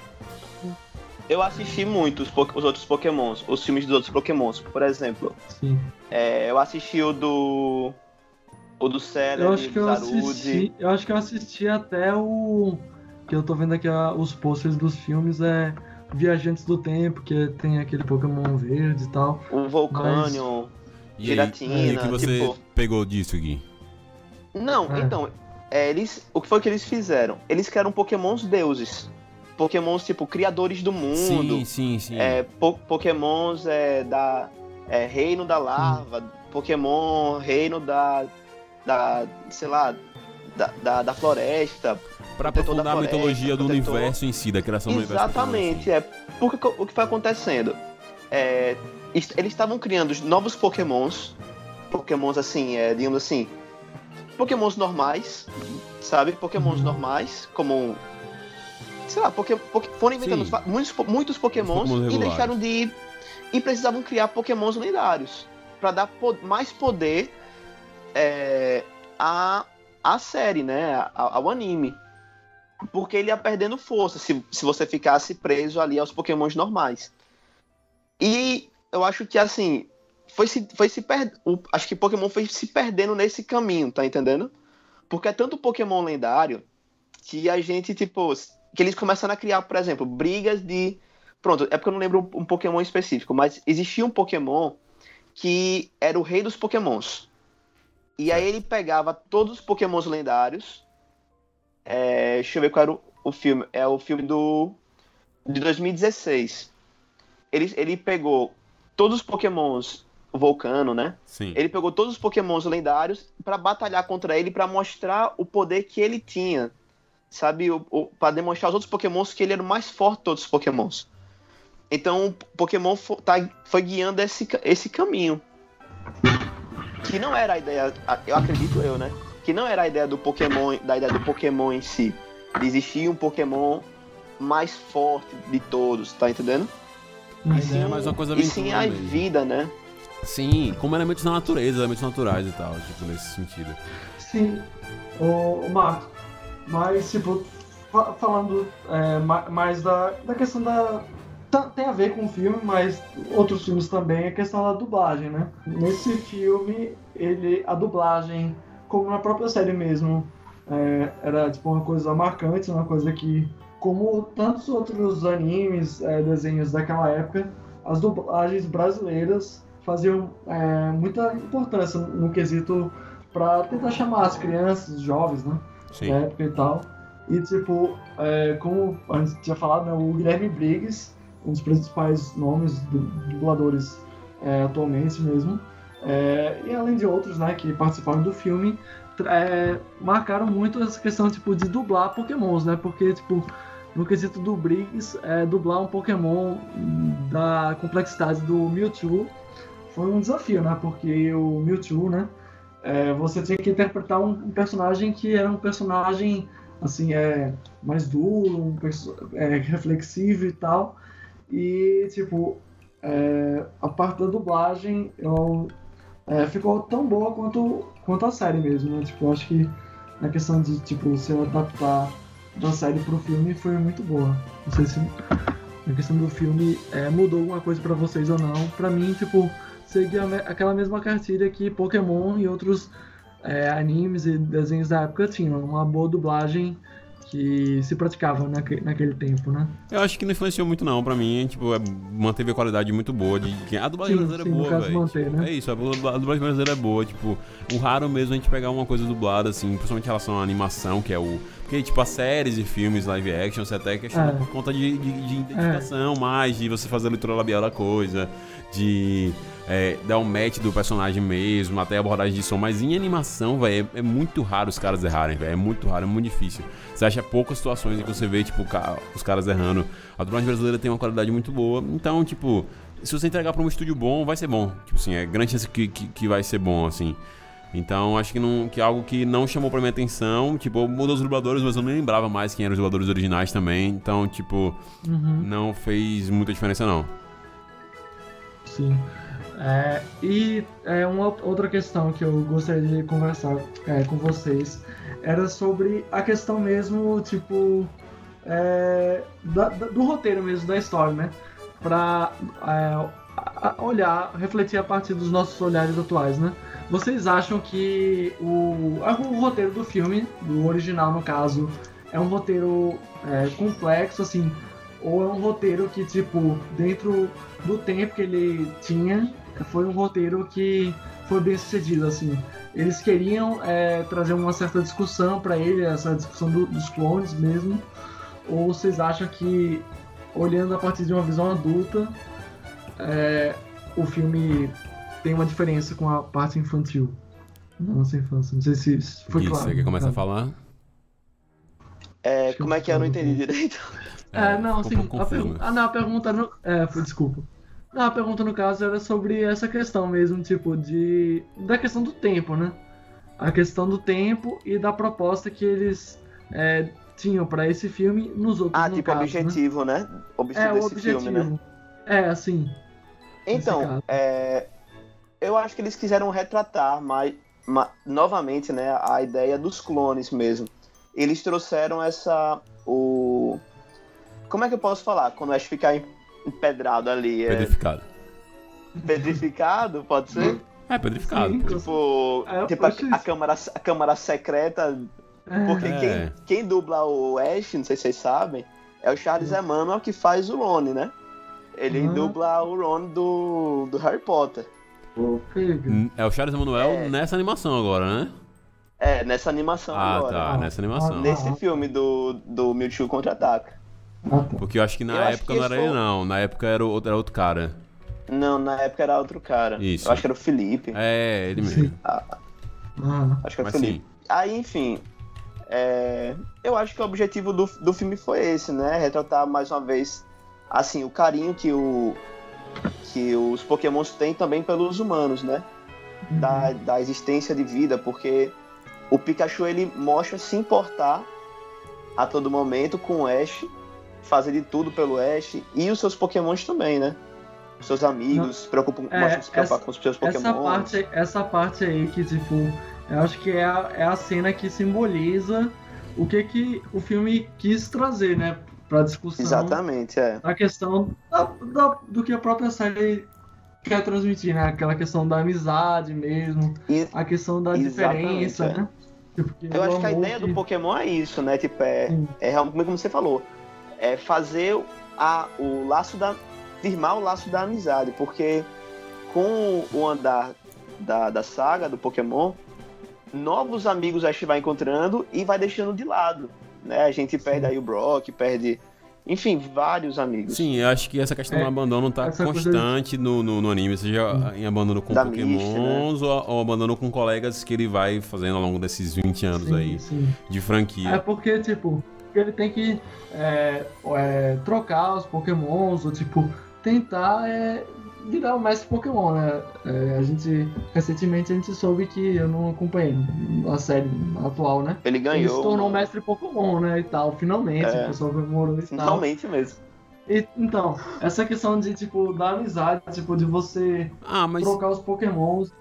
Eu assisti muito os, os, outros Pokémons, os filmes dos outros Pokémons. Por exemplo, é, eu assisti o do. O do Celebi, eu acho que eu assisti, eu acho que eu assisti até o. Que eu tô vendo aqui os posters dos filmes, é Viajantes do Tempo, que tem aquele Pokémon verde e tal. O Volcanion, mas... Giratina. E o que você tipo... pegou disso, Gui? Não, é. então, é, eles, o que foi que eles fizeram? Eles criaram Pokémons deuses. Pokémons, tipo, criadores do mundo. Sim, sim, sim. É, po pokémons é, da é, Reino da Lava, Pokémon Reino da, da sei lá, da, da, da floresta. Para aprofundar a mitologia do protetor. universo em si, da criação do universo. Exatamente, é. Porque o que foi acontecendo? É, eles estavam criando novos pokémons, pokémons assim, é, digamos assim, pokémons normais, sabe? Pokémons uhum. normais, como sei lá, porque, porque foram inventando Sim. muitos, muitos pokémons e deixaram de ir e precisavam criar pokémons lendários para dar po mais poder é, a, a série, né, ao anime porque ele ia perdendo força se, se você ficasse preso ali aos pokémons normais. E eu acho que, assim, foi se, foi se per... acho que Pokémon foi se perdendo nesse caminho, tá entendendo? Porque é tanto Pokémon lendário que a gente, tipo, que eles começaram a criar, por exemplo, brigas de. Pronto, é porque eu não lembro um Pokémon específico, mas existia um Pokémon que era o rei dos Pokémons. E aí ele pegava todos os Pokémons lendários é, deixa eu ver qual era o, o, filme. É o filme do. de 2016. Ele, ele pegou todos os Pokémons. Vulcano, né? Sim. Ele pegou todos os Pokémons lendários para batalhar contra ele, para mostrar o poder que ele tinha. Sabe? O, o para demonstrar aos outros Pokémons que ele era o mais forte de todos os Pokémons. Então o Pokémon foi, tá, foi guiando esse, esse caminho. Que não era a ideia, eu acredito eu, né? que não era a ideia do Pokémon, da ideia do Pokémon em si. De existir um Pokémon mais forte de todos, tá entendendo? E sim, é mais uma coisa e sim a mesmo. vida, né? Sim, como elementos da natureza, elementos naturais e tal, tipo, nesse sentido. Sim, o, o Marco, mas, tipo, falando é, mais da, da questão da. Tem a ver com o filme, mas outros filmes também, a questão da dublagem, né? Nesse filme, ele, a dublagem como na própria série mesmo, é, era tipo uma coisa marcante, uma coisa que, como tantos outros animes, é, desenhos daquela época, as dublagens brasileiras faziam é, muita importância no quesito para tentar chamar as crianças, os jovens, né, Sim. da época e tal. E tipo, é, como a gente tinha falado, né, o Guilherme Briggs, um dos principais nomes do, dubladores é, atualmente mesmo, é, e além de outros, né, que participaram do filme, é, marcaram muito essa questão tipo de dublar Pokémons, né? Porque tipo no quesito do Briggs, é, dublar um Pokémon da complexidade do Mewtwo foi um desafio, né? Porque o Mewtwo, né? É, você tinha que interpretar um, personagem que era um personagem assim é mais duro, um é, reflexivo e tal. E tipo é, a parte da dublagem eu é, ficou tão boa quanto, quanto a série mesmo, né? Tipo, eu acho que na questão de, tipo, se adaptar da série pro filme foi muito boa. Não sei se na questão do filme é, mudou alguma coisa para vocês ou não. Pra mim, tipo, seguia aquela mesma cartilha que Pokémon e outros é, animes e desenhos da época tinham. Uma boa dublagem que se praticava naque, naquele tempo, né? Eu acho que não influenciou muito não, pra mim, tipo, é, manteve a qualidade muito boa de a dublagem Sim, brasileira sim, é boa, velho. Tipo, né? É isso, a dublagem brasileira é boa, tipo, o raro mesmo é a gente pegar uma coisa dublada assim, principalmente em relação à animação, que é o porque tipo as séries e filmes live action, você até questiona É. por conta de, de, de identificação mais, de você fazer a leitura labial da coisa, de é, dar um match do personagem mesmo, até a abordagem de som, mas em animação, velho, é, é muito raro os caras errarem, velho, é muito raro, é muito difícil. Você acha poucas situações em que você vê, tipo, os caras errando. A dublagem brasileira tem uma qualidade muito boa, então, tipo, se você entregar pra um estúdio bom, vai ser bom. Tipo assim, é grande chance que, que, que vai ser bom, assim. Então, acho que, não, que é algo que não chamou pra minha atenção. Tipo, mudou os dubladores, mas eu nem lembrava mais quem eram os dubladores originais também. Então, tipo, Uhum. não fez muita diferença, não. Sim. É, e é, uma outra questão que eu gostaria de conversar é, com vocês era sobre a questão mesmo, tipo, é, da- da- do roteiro mesmo, da história, né? Pra é, olhar, refletir a partir dos nossos olhares atuais, né? Vocês acham que o, o roteiro do filme, do original no caso, é um roteiro é, complexo, assim, ou é um roteiro que, tipo, dentro do tempo que ele tinha, foi um roteiro que foi bem sucedido, assim. Eles queriam é, trazer uma certa discussão pra ele, essa discussão do- dos clones mesmo, ou vocês acham que, olhando a partir de uma visão adulta, é, o filme tem uma diferença com a parte infantil? da Nossa infância. Não sei se isso foi Isso, claro. você quer começar a falar? É, como é que é? Eu não entendi direito. É, não, ficou sim. um pouco a pergu- né? Ah, não, a pergunta no... É, foi, desculpa. Não, a pergunta no caso era sobre essa questão mesmo, tipo, de. Da questão do tempo, né? A questão do tempo e da proposta que eles é, tinham pra esse filme nos outros Ah, no tipo, caso, objetivo, né? Né? Objetivo É, desse objetivo. filme, né? É, assim. Então, é, eu acho que eles quiseram retratar mais, ma- novamente, né, a ideia dos clones mesmo. Eles trouxeram essa o como é que eu posso falar quando o Ash ficar em- empedrado ali, é Pedrificado. pedrificado, pode ser? É, pedrificado. Sim. Tipo, É, tipo a, a câmara a câmara secreta, É, porque É. quem, quem dubla o Ash, não sei se vocês sabem, é o Charles Emmanuel que faz o Ron, né? Ele Ah. dubla o Ron do, do Harry Potter. É o Charles Emanuel É. nessa animação agora, né? É, nessa animação Ah, agora. tá, Ah, nessa animação. ah, Nesse Ah. filme do, do Mewtwo Contra-Ataca. Ah, tá. Porque eu acho que na Eu época que não era ele, foi- não. Na época era outro, era outro cara. Não, na época era outro cara. Isso. Eu acho que era o Felipe. É, ele mesmo. Ah, Acho que era o Felipe. sim. Aí, enfim. é, Eu acho que o objetivo do, do filme foi esse, né? Retratar mais uma vez, assim, o carinho que o. Que os pokémons têm também pelos humanos, né? Da, da existência de vida, porque o Pikachu ele mostra se importar a todo momento com o Ash, fazer de tudo pelo Ash e os seus pokémons também, né? Os seus amigos, se preocupam, É, se preocupar essa- com os seus Essa pokémons. parte, essa parte aí que, tipo, eu acho que é a, é a cena que simboliza o que, que o filme quis trazer, né? Pra discussão. Exatamente, é. A questão da- da- do que a própria série quer transmitir, né? Aquela questão da amizade mesmo, E a questão da diferença, é. né? Tipo, eu acho que a ideia do que- Pokémon é isso, né? Tipo, é, Sim. é realmente como você falou. É fazer a, o laço da. firmar o laço da amizade, porque com o andar da, da saga do Pokémon, novos amigos a gente vai encontrando e vai deixando de lado. Né? A gente perde aí o Brock, perde. Enfim, vários amigos. Sim, eu acho que essa questão É, do abandono tá constante no, no, no anime, seja em abandono com Da pokémons ou, ou abandono com colegas que ele vai fazendo ao longo desses 20 anos Sim, aí sim. de É franquia. porque, tipo, ele tem que é, é, trocar os pokémons, ou tipo, tentar é, virar o mestre Pokémon, né? É, a gente, recentemente a gente soube que, eu não acompanhei a série atual, né? Ele Ele ganhou. se tornou né? mestre Pokémon, né? E tal, finalmente, É. o pessoal comemorou e tal. Finalmente mesmo. E, então, essa questão de, tipo, da amizade, tipo, de você ah, mas... trocar os pokémons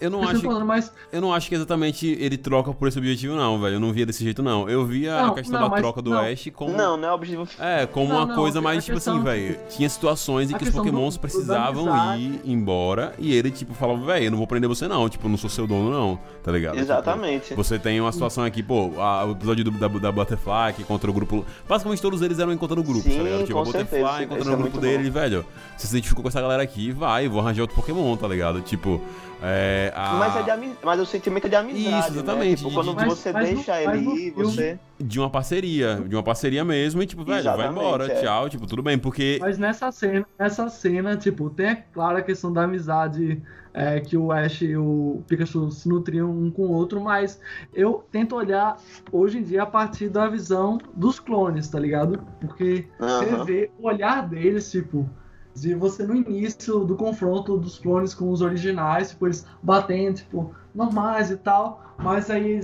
eu não acho. Falando, mas... Eu não acho que exatamente ele troca por esse objetivo, não, velho. Eu não via desse jeito, não. Eu via não, a questão não, da troca do não. Ash como. Não, não é objetivo. É, como uma coisa mais, tipo assim, velho. Tinha situações em que os Pokémons do, precisavam do ir embora e ele, tipo, falava, velho, eu não vou prender você, não. Tipo, eu não sou seu dono, não. Tá ligado? Exatamente. Tipo, você tem uma situação aqui, pô, a, o episódio do, da, da Butterfly que contra o grupo. Basicamente todos eles eram encontrando o grupo, Sim, tá ligado? Tipo, a Butterfly encontrando o é grupo dele, bom. velho. Você se identificou com essa galera aqui, vai, vou arranjar outro Pokémon, tá ligado? Tipo. É, a... mas, é de ami... mas o sentimento é de amizade. Isso, né? exatamente. Né? Tipo, quando mas, você mas deixa no, ele ir, você. De uma parceria. De uma parceria mesmo, e tipo, velho, exatamente, vai embora, é. tchau, tipo, tudo bem, porque. Mas nessa cena, nessa cena, tipo, tem a clara questão da amizade. É, que o Ash e o Pikachu se nutriam um com o outro, mas eu tento olhar hoje em dia a partir da visão dos clones, tá ligado? Porque uhum. você vê o olhar deles, tipo, de você no início do confronto dos clones com os originais, tipo, eles batendo, tipo, normais e tal, mas aí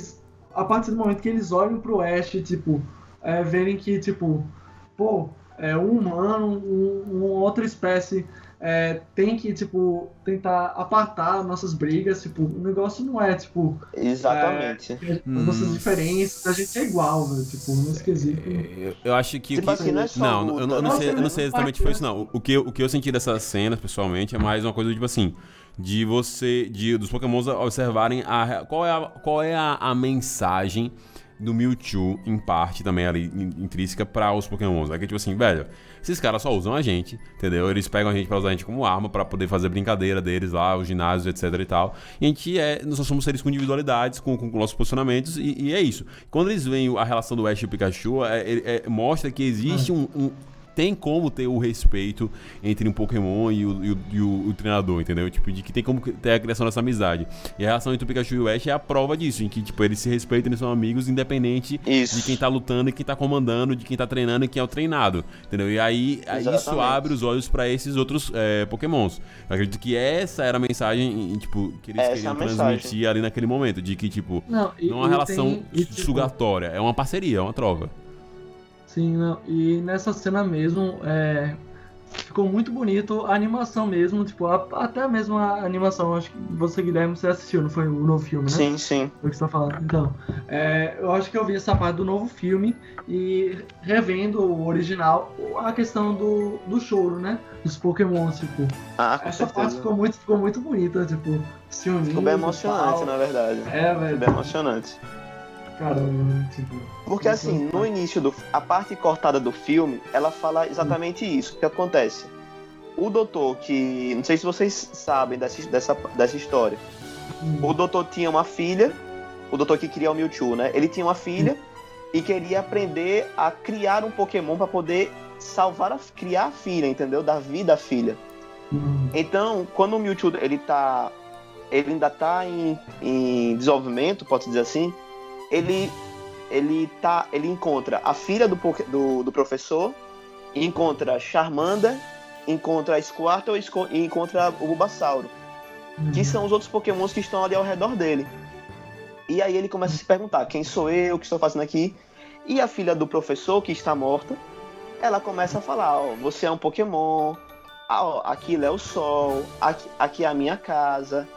a partir do momento que eles olham pro Ash, tipo, é, verem que, tipo, pô, é um humano, um, uma outra espécie é, tem que, tipo, tentar apartar nossas brigas, tipo, o negócio não é, tipo... Exatamente. É, hum. Nossas diferenças, a gente é igual, velho, tipo, não esquisito. Eu, eu acho que... Tipo assim, não, é não, luta, eu, não, eu não sei, eu não sei exatamente foi isso, não. O que, o que eu senti dessas cenas, pessoalmente, é mais uma coisa, tipo assim de você, de dos Pokémons observarem a, qual é a, qual é a, a mensagem do Mewtwo, em parte também ali, intrínseca, para os Pokémons. É que, tipo assim, velho, esses caras só usam a gente, entendeu? Eles pegam a gente pra usar a gente como arma, para poder fazer brincadeira deles lá, os ginásios, etc e tal. E a gente é, nós somos seres com individualidades, com, com, nossos posicionamentos, e, e, é isso. Quando eles veem a relação do Ash e o Pikachu, é, é, é mostra que existe um, um tem como ter o respeito entre um Pokémon e o, e o, e o, o treinador, entendeu? Tipo, de que tem como ter a criação dessa amizade. E a relação entre o Pikachu e o Ash é a prova disso, em que, tipo, eles se respeitam, eles são amigos, independente isso. de quem tá lutando e quem tá comandando, de quem tá treinando e quem é o treinado, entendeu? E aí, isso abre os olhos para esses outros é, Pokémons. Eu acredito que essa era a mensagem, tipo, que eles essa queriam é transmitir mensagem. ali naquele momento, de que, tipo, não, não é uma relação tem, e, tipo, sugatória, é uma parceria, é uma troca. Sim, não. e nessa cena mesmo, é, ficou muito bonito a animação mesmo, tipo, a, até mesmo a animação, acho que você, Guilherme, você assistiu, não foi o novo filme, né? Sim, sim. Foi o que você tá falando. Então, é, eu acho que eu vi essa parte do novo filme e revendo o original, a questão do, do choro, né? Dos Pokémon, tipo. Ah, essa certeza. parte ficou muito, ficou muito bonita, tipo, se unindo. Ficou bem emocionante, na verdade. É, velho. Ficou bem emocionante. Caramba, tipo. Porque assim, no início do. A parte cortada do filme, ela fala exatamente hum. isso. O que acontece? O doutor, que. Não sei se vocês sabem dessa, dessa, dessa história. Hum. O doutor tinha uma filha. O doutor que queria o Mewtwo, né? Ele tinha uma filha hum. e queria aprender a criar um Pokémon para poder salvar a, criar a filha, entendeu? Dar vida à filha. Hum. Então, quando o Mewtwo ele tá. Ele ainda tá em, em desenvolvimento, pode dizer assim ele ele tá ele encontra a filha do, do, do professor, encontra Charmander, encontra a Squirtle e encontra o Bulbasauro, uhum. que são os outros Pokémons que estão ali ao redor dele. E aí ele começa a se perguntar: quem sou eu? O que estou fazendo aqui? E a filha do professor, que está morta, ela começa a falar: ó, você é um Pokémon, ó, aquilo é o sol, aqui, aqui é a minha casa,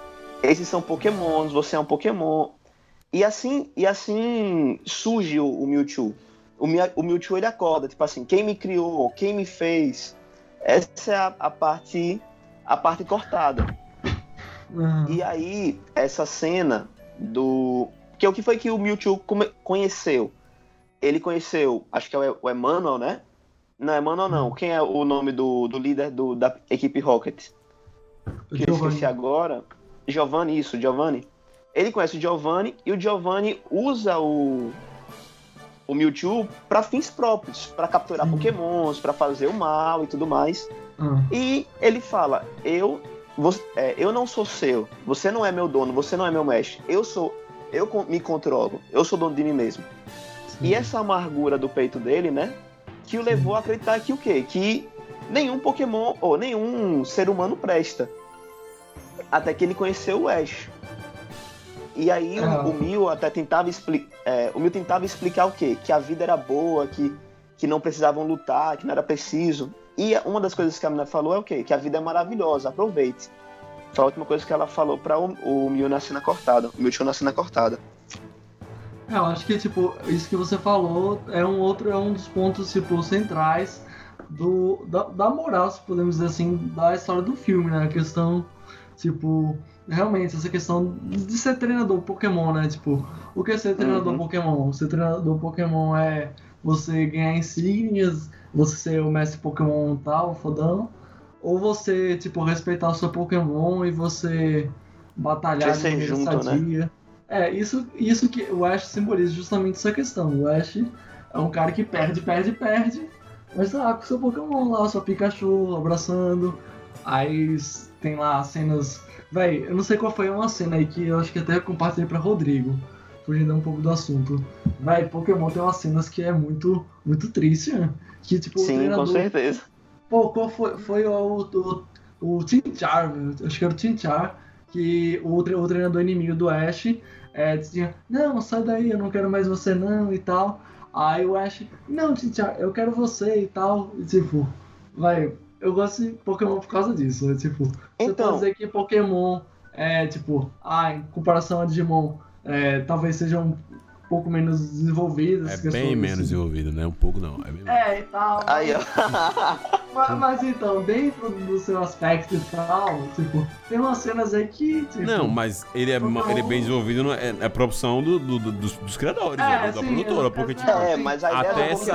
esses são Pokémons, você é um Pokémon. E assim, e assim surge o, o Mewtwo. O, o Mewtwo ele acorda, tipo assim, quem me criou, quem me fez. Essa é a, a parte a parte cortada. Uhum. E aí, essa cena do. Que é o que foi que o Mewtwo conheceu? Ele conheceu, acho que é o Emmanuel, né? Não, Emmanuel não. Uhum. Quem é o nome do, do líder do, da equipe Rocket? Que eu esqueci agora. Giovanni, isso, Giovanni. Ele conhece o Giovanni e o Giovanni usa o, o Mewtwo para fins próprios, para capturar Sim. pokémons, para fazer o mal e tudo mais. Hum. E ele fala: eu, você, é, eu não sou seu, você não é meu dono, você não é meu mestre, eu sou, eu me controlo, eu sou dono de mim mesmo. Sim. E essa amargura do peito dele, né, que o levou a acreditar que o quê? Que nenhum Pokémon ou nenhum ser humano presta. Até que ele conheceu o Ash. E aí o, o Mil até tentava explicar. É, o Mil tentava explicar o quê? Que a vida era boa, que, que não precisavam lutar, que não era preciso. E uma das coisas que a menina falou é o quê? Que a vida é maravilhosa, aproveite. Foi a última coisa que ela falou para o, o Mil na cena cortada, o Mewtwo na cena cortada. É, eu acho que, tipo, isso que você falou é um outro, é um dos pontos, tipo, centrais do, da, da moral, se podemos dizer assim, da história do filme, né? A questão, tipo, realmente, essa questão de ser treinador Pokémon, né? Tipo, o que é ser treinador uhum. Pokémon? Ser treinador Pokémon é você ganhar insígnias, você ser o mestre Pokémon tal, fodão, ou você, tipo, respeitar o seu Pokémon e você batalhar de junto, sadia. Né? É, isso, isso que o Ash simboliza justamente essa questão. O Ash é um cara que perde, perde, perde, mas tá com seu Pokémon lá, sua Pikachu abraçando. Aí tem lá cenas. Véi, eu não sei qual foi uma cena aí que eu acho que até compartilhei pra Rodrigo. Fugindo um pouco do assunto. Véi, Pokémon tem umas cenas que é muito, muito triste, né? Que, tipo, Sim, treinador... com certeza. Pô, qual foi, foi o, o, o Tinchar, acho que era o Tinchar, que o, o treinador inimigo do Ash é, dizia, não, sai daí, eu não quero mais você não e tal. Aí o Ash, não, Tinchar, eu quero você e tal. E tipo, vai, eu gosto de Pokémon por causa disso. Né? Tipo, você então... pode dizer que Pokémon é tipo, ah, em comparação a Digimon, é, talvez seja um pouco menos desenvolvido. É bem menos assim. desenvolvido, né? Um pouco não. É, bem é e tal. Aí, ó. mas, mas, então, dentro do seu aspecto e tal, tipo, tem umas cenas aí que. Tipo, não, mas ele é, ele é bem desenvolvido no, é, é pra opção do, do, do dos, dos, criadores, é, né? da sim, produtora. Porque, tipo, é, mas a ideia até essa,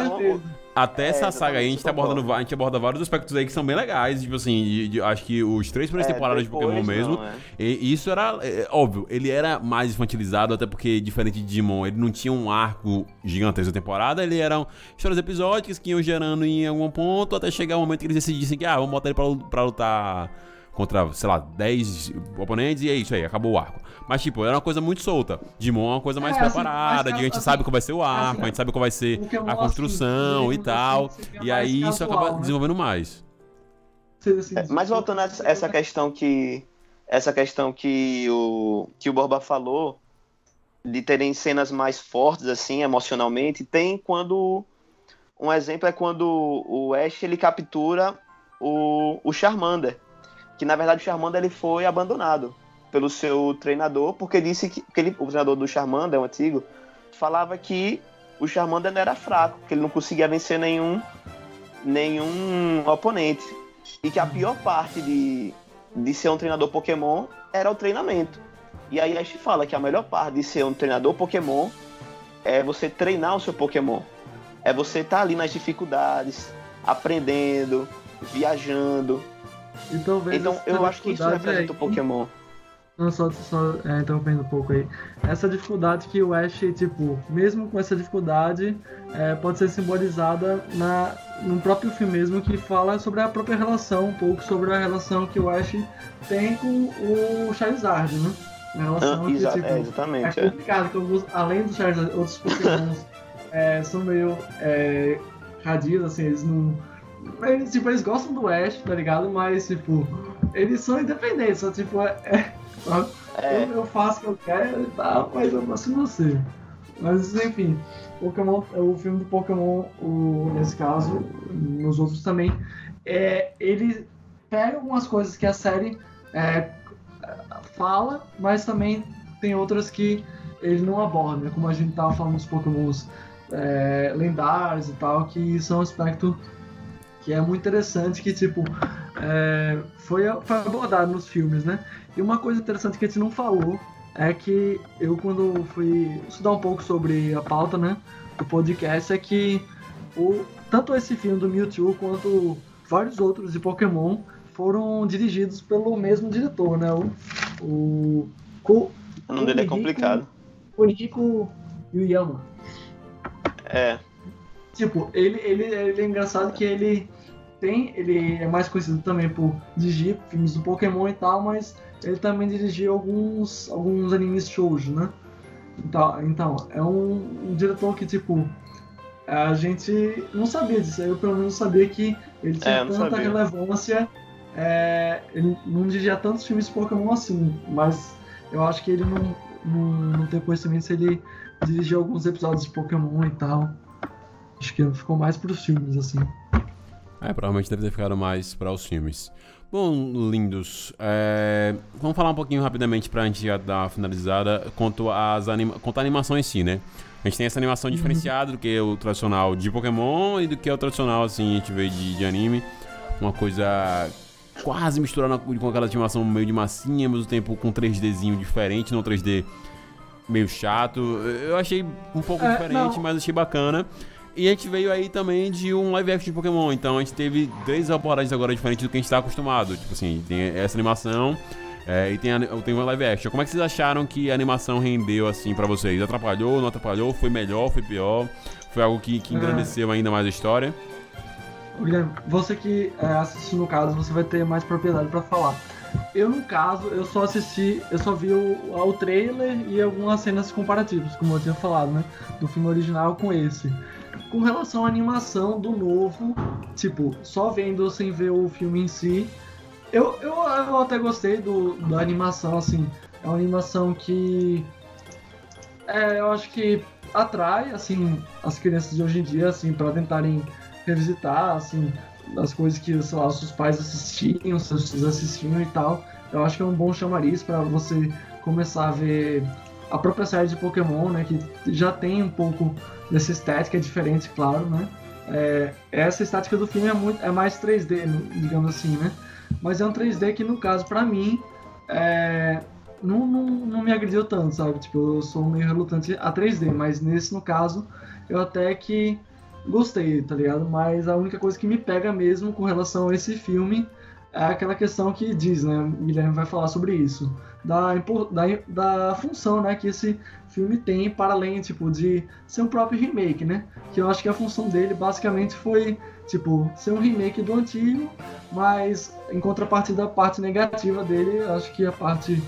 até é, essa saga aí, a gente, abordando, a gente aborda vários aspectos aí que são bem legais. Tipo assim, de, de, acho que os três primeiras é, temporadas de Pokémon mesmo. Não, é. e isso era, óbvio, ele era mais infantilizado, até porque, diferente de Digimon, ele não tinha um arco gigantesco da temporada. Ele eram histórias episódicas que iam gerando em algum ponto, até chegar o momento que eles decidissem que, ah, vamos botar ele pra, pra lutar contra, sei lá, 10 oponentes e é isso aí, acabou o arco. Mas, tipo, era uma coisa muito solta. Digimon é uma coisa mais é, assim, preparada, assim, a gente assim, sabe como vai ser o arco, assim, a gente sabe como vai ser a construção e tal. E aí isso acaba né? desenvolvendo mais. É, mas voltando a essa questão que. Essa questão que o, que o Borba falou, de terem cenas mais fortes, assim, emocionalmente, tem quando. Um exemplo é quando o Ash ele captura o, o Charmander que na verdade o Charmander ele foi abandonado pelo seu treinador, porque disse que, que ele, o treinador do Charmander, o antigo, falava que o Charmander não era fraco, que ele não conseguia vencer nenhum, nenhum oponente. E que a pior parte de, de ser um treinador Pokémon era o treinamento. E aí a gente fala que a melhor parte de ser um treinador Pokémon é você treinar o seu Pokémon. É você estar tá ali nas dificuldades, aprendendo, viajando, então, então eu acho que isso representa o Pokémon. Não, só, só é, interrompendo um pouco aí. Essa dificuldade que o Ash, tipo, mesmo com essa dificuldade, é, pode ser simbolizada na, no próprio filme mesmo, que fala sobre a própria relação, um pouco sobre a relação que o Ash tem com o Charizard, né? A relação ah, que, tipo, é, exatamente, é complicado, que além do Charizard, outros Pokémons é, são meio é, radios, assim, eles não eles, tipo, eles gostam do Ash, tá ligado? Mas, tipo, eles são independentes, só, tipo, é, é, é. Eu, eu, faço o que eu quero e tal, mas eu faço você. Mas, enfim, Pokémon, o filme do Pokémon, o, nesse caso, nos outros também, é, ele pega algumas coisas que a série é, fala, mas também tem outras que ele não aborda, como a gente tava falando dos Pokémons é, lendários e tal, que são aspecto que é muito interessante, que tipo é, foi, foi abordado nos filmes, né? E uma coisa interessante que a gente não falou é que eu quando fui estudar um pouco sobre a pauta, né, do podcast, é que o, tanto esse filme do Mewtwo quanto vários outros de Pokémon foram dirigidos pelo mesmo diretor, né? O, o, o, o nome dele é complicado. Kunihiko Yuyama. É. Tipo, ele, ele, ele é engraçado que ele tem, ele é mais conhecido também por dirigir filmes do Pokémon e tal, mas ele também dirigiu alguns, alguns animes shoujo, né? Então, então é um, um, diretor que, tipo, a gente não sabia disso. Eu, pelo menos, sabia que ele tinha é, tanta sabia. relevância. É, ele não dirigia tantos filmes de Pokémon assim, mas eu acho que ele não, não, não tem conhecimento se ele dirigiu alguns episódios de Pokémon e tal. Acho que ficou mais pros filmes, assim. É, provavelmente deve ter ficado mais para os filmes. Bom, lindos, é... vamos falar um pouquinho rapidamente pra gente já dar uma finalizada quanto, às anima... quanto à animação em si, né? A gente tem essa animação uhum. diferenciada do que o tradicional de Pokémon e do que é o tradicional, assim, a gente vê de, de anime. Uma coisa quase misturando com aquela animação meio de massinha, mas o tempo com 3Dzinho diferente, não 3D meio chato. Eu achei um pouco é, diferente, não. mas achei bacana. E a gente veio aí também de um live action de Pokémon. Então a gente teve três abordagens agora diferentes do que a gente tá acostumado. Tipo assim, tem essa animação é, e tem, tem uma live action. Como é que vocês acharam que a animação rendeu assim para vocês? Atrapalhou, não atrapalhou? Foi melhor, foi pior? Foi algo que, que engrandeceu ainda mais a história? Guilherme, você que é, assistiu no caso, você vai ter mais propriedade para falar. Eu, no caso, eu só assisti, eu só vi o, o trailer e algumas cenas comparativas, como eu tinha falado, né? Do filme original com esse. Com relação à animação do novo, tipo, só vendo sem ver o filme em si, eu, eu, eu até gostei do, da animação, assim. É uma animação que. É, eu acho que atrai, assim, as crianças de hoje em dia, assim, para tentarem revisitar, assim, as coisas que, sei lá, seus pais assistiam, seus filhos assistiam e tal. Eu acho que é um bom chamariz para você começar a ver a própria série de Pokémon, né, que já tem um pouco dessa estética diferente, claro, né? É, essa estética do filme é, muito, é mais 3D, digamos assim, né? Mas é um 3D que, no caso, para mim, é, não, não, não me agrediu tanto, sabe? Tipo, eu sou meio relutante a 3D, mas nesse, no caso, eu até que gostei, tá ligado? Mas a única coisa que me pega mesmo com relação a esse filme é aquela questão que diz, né? O Guilherme vai falar sobre isso. Da, da, da função né, que esse filme tem para além tipo, de ser um próprio remake, né? Que eu acho que a função dele basicamente foi tipo, ser um remake do antigo, mas em contrapartida a parte negativa dele, acho que a parte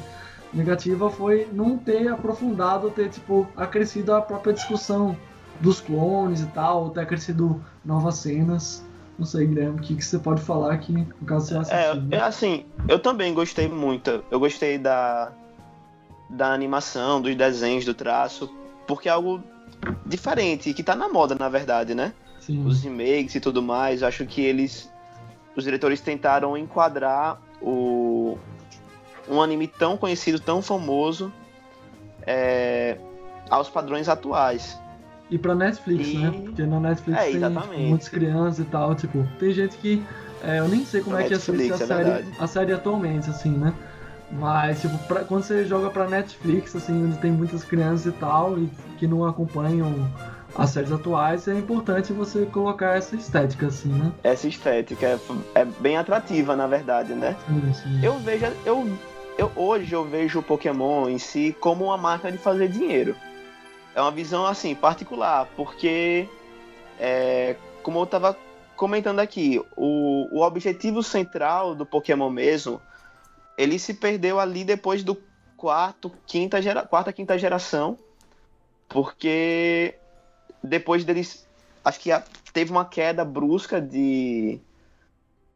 negativa foi não ter aprofundado, ter tipo acrescido a própria discussão dos clones e tal, ter acrescido novas cenas. Não sei, Guilherme, o que, que você pode falar aqui, no caso você assistiu? É, é assim, eu também gostei muito. Eu gostei da, da animação, dos desenhos, do traço, porque é algo diferente, que tá na moda, na verdade, né? Sim. Os remakes e tudo mais, acho que eles. Os diretores tentaram enquadrar o, um anime tão conhecido, tão famoso, é, aos padrões atuais. E pra Netflix, e... né? Porque na Netflix é, tem muitas crianças e tal, tipo, tem gente que. É, eu nem sei como pra é Netflix, que assiste a, é série, a série atualmente, assim, né? Mas, tipo, pra, quando você joga pra Netflix, assim, onde tem muitas crianças e tal, e que não acompanham as séries atuais, é importante você colocar essa estética, assim, né? Essa estética é, é bem atrativa, na verdade, né? Sim, sim. Eu vejo. Eu, eu, hoje eu vejo o Pokémon em si como uma marca de fazer dinheiro é uma visão assim particular, porque é, como eu estava comentando aqui, o, o objetivo central do Pokémon mesmo, ele se perdeu ali depois do quarto, quinta gera, quarta, quinta geração, porque depois deles, acho que teve uma queda brusca de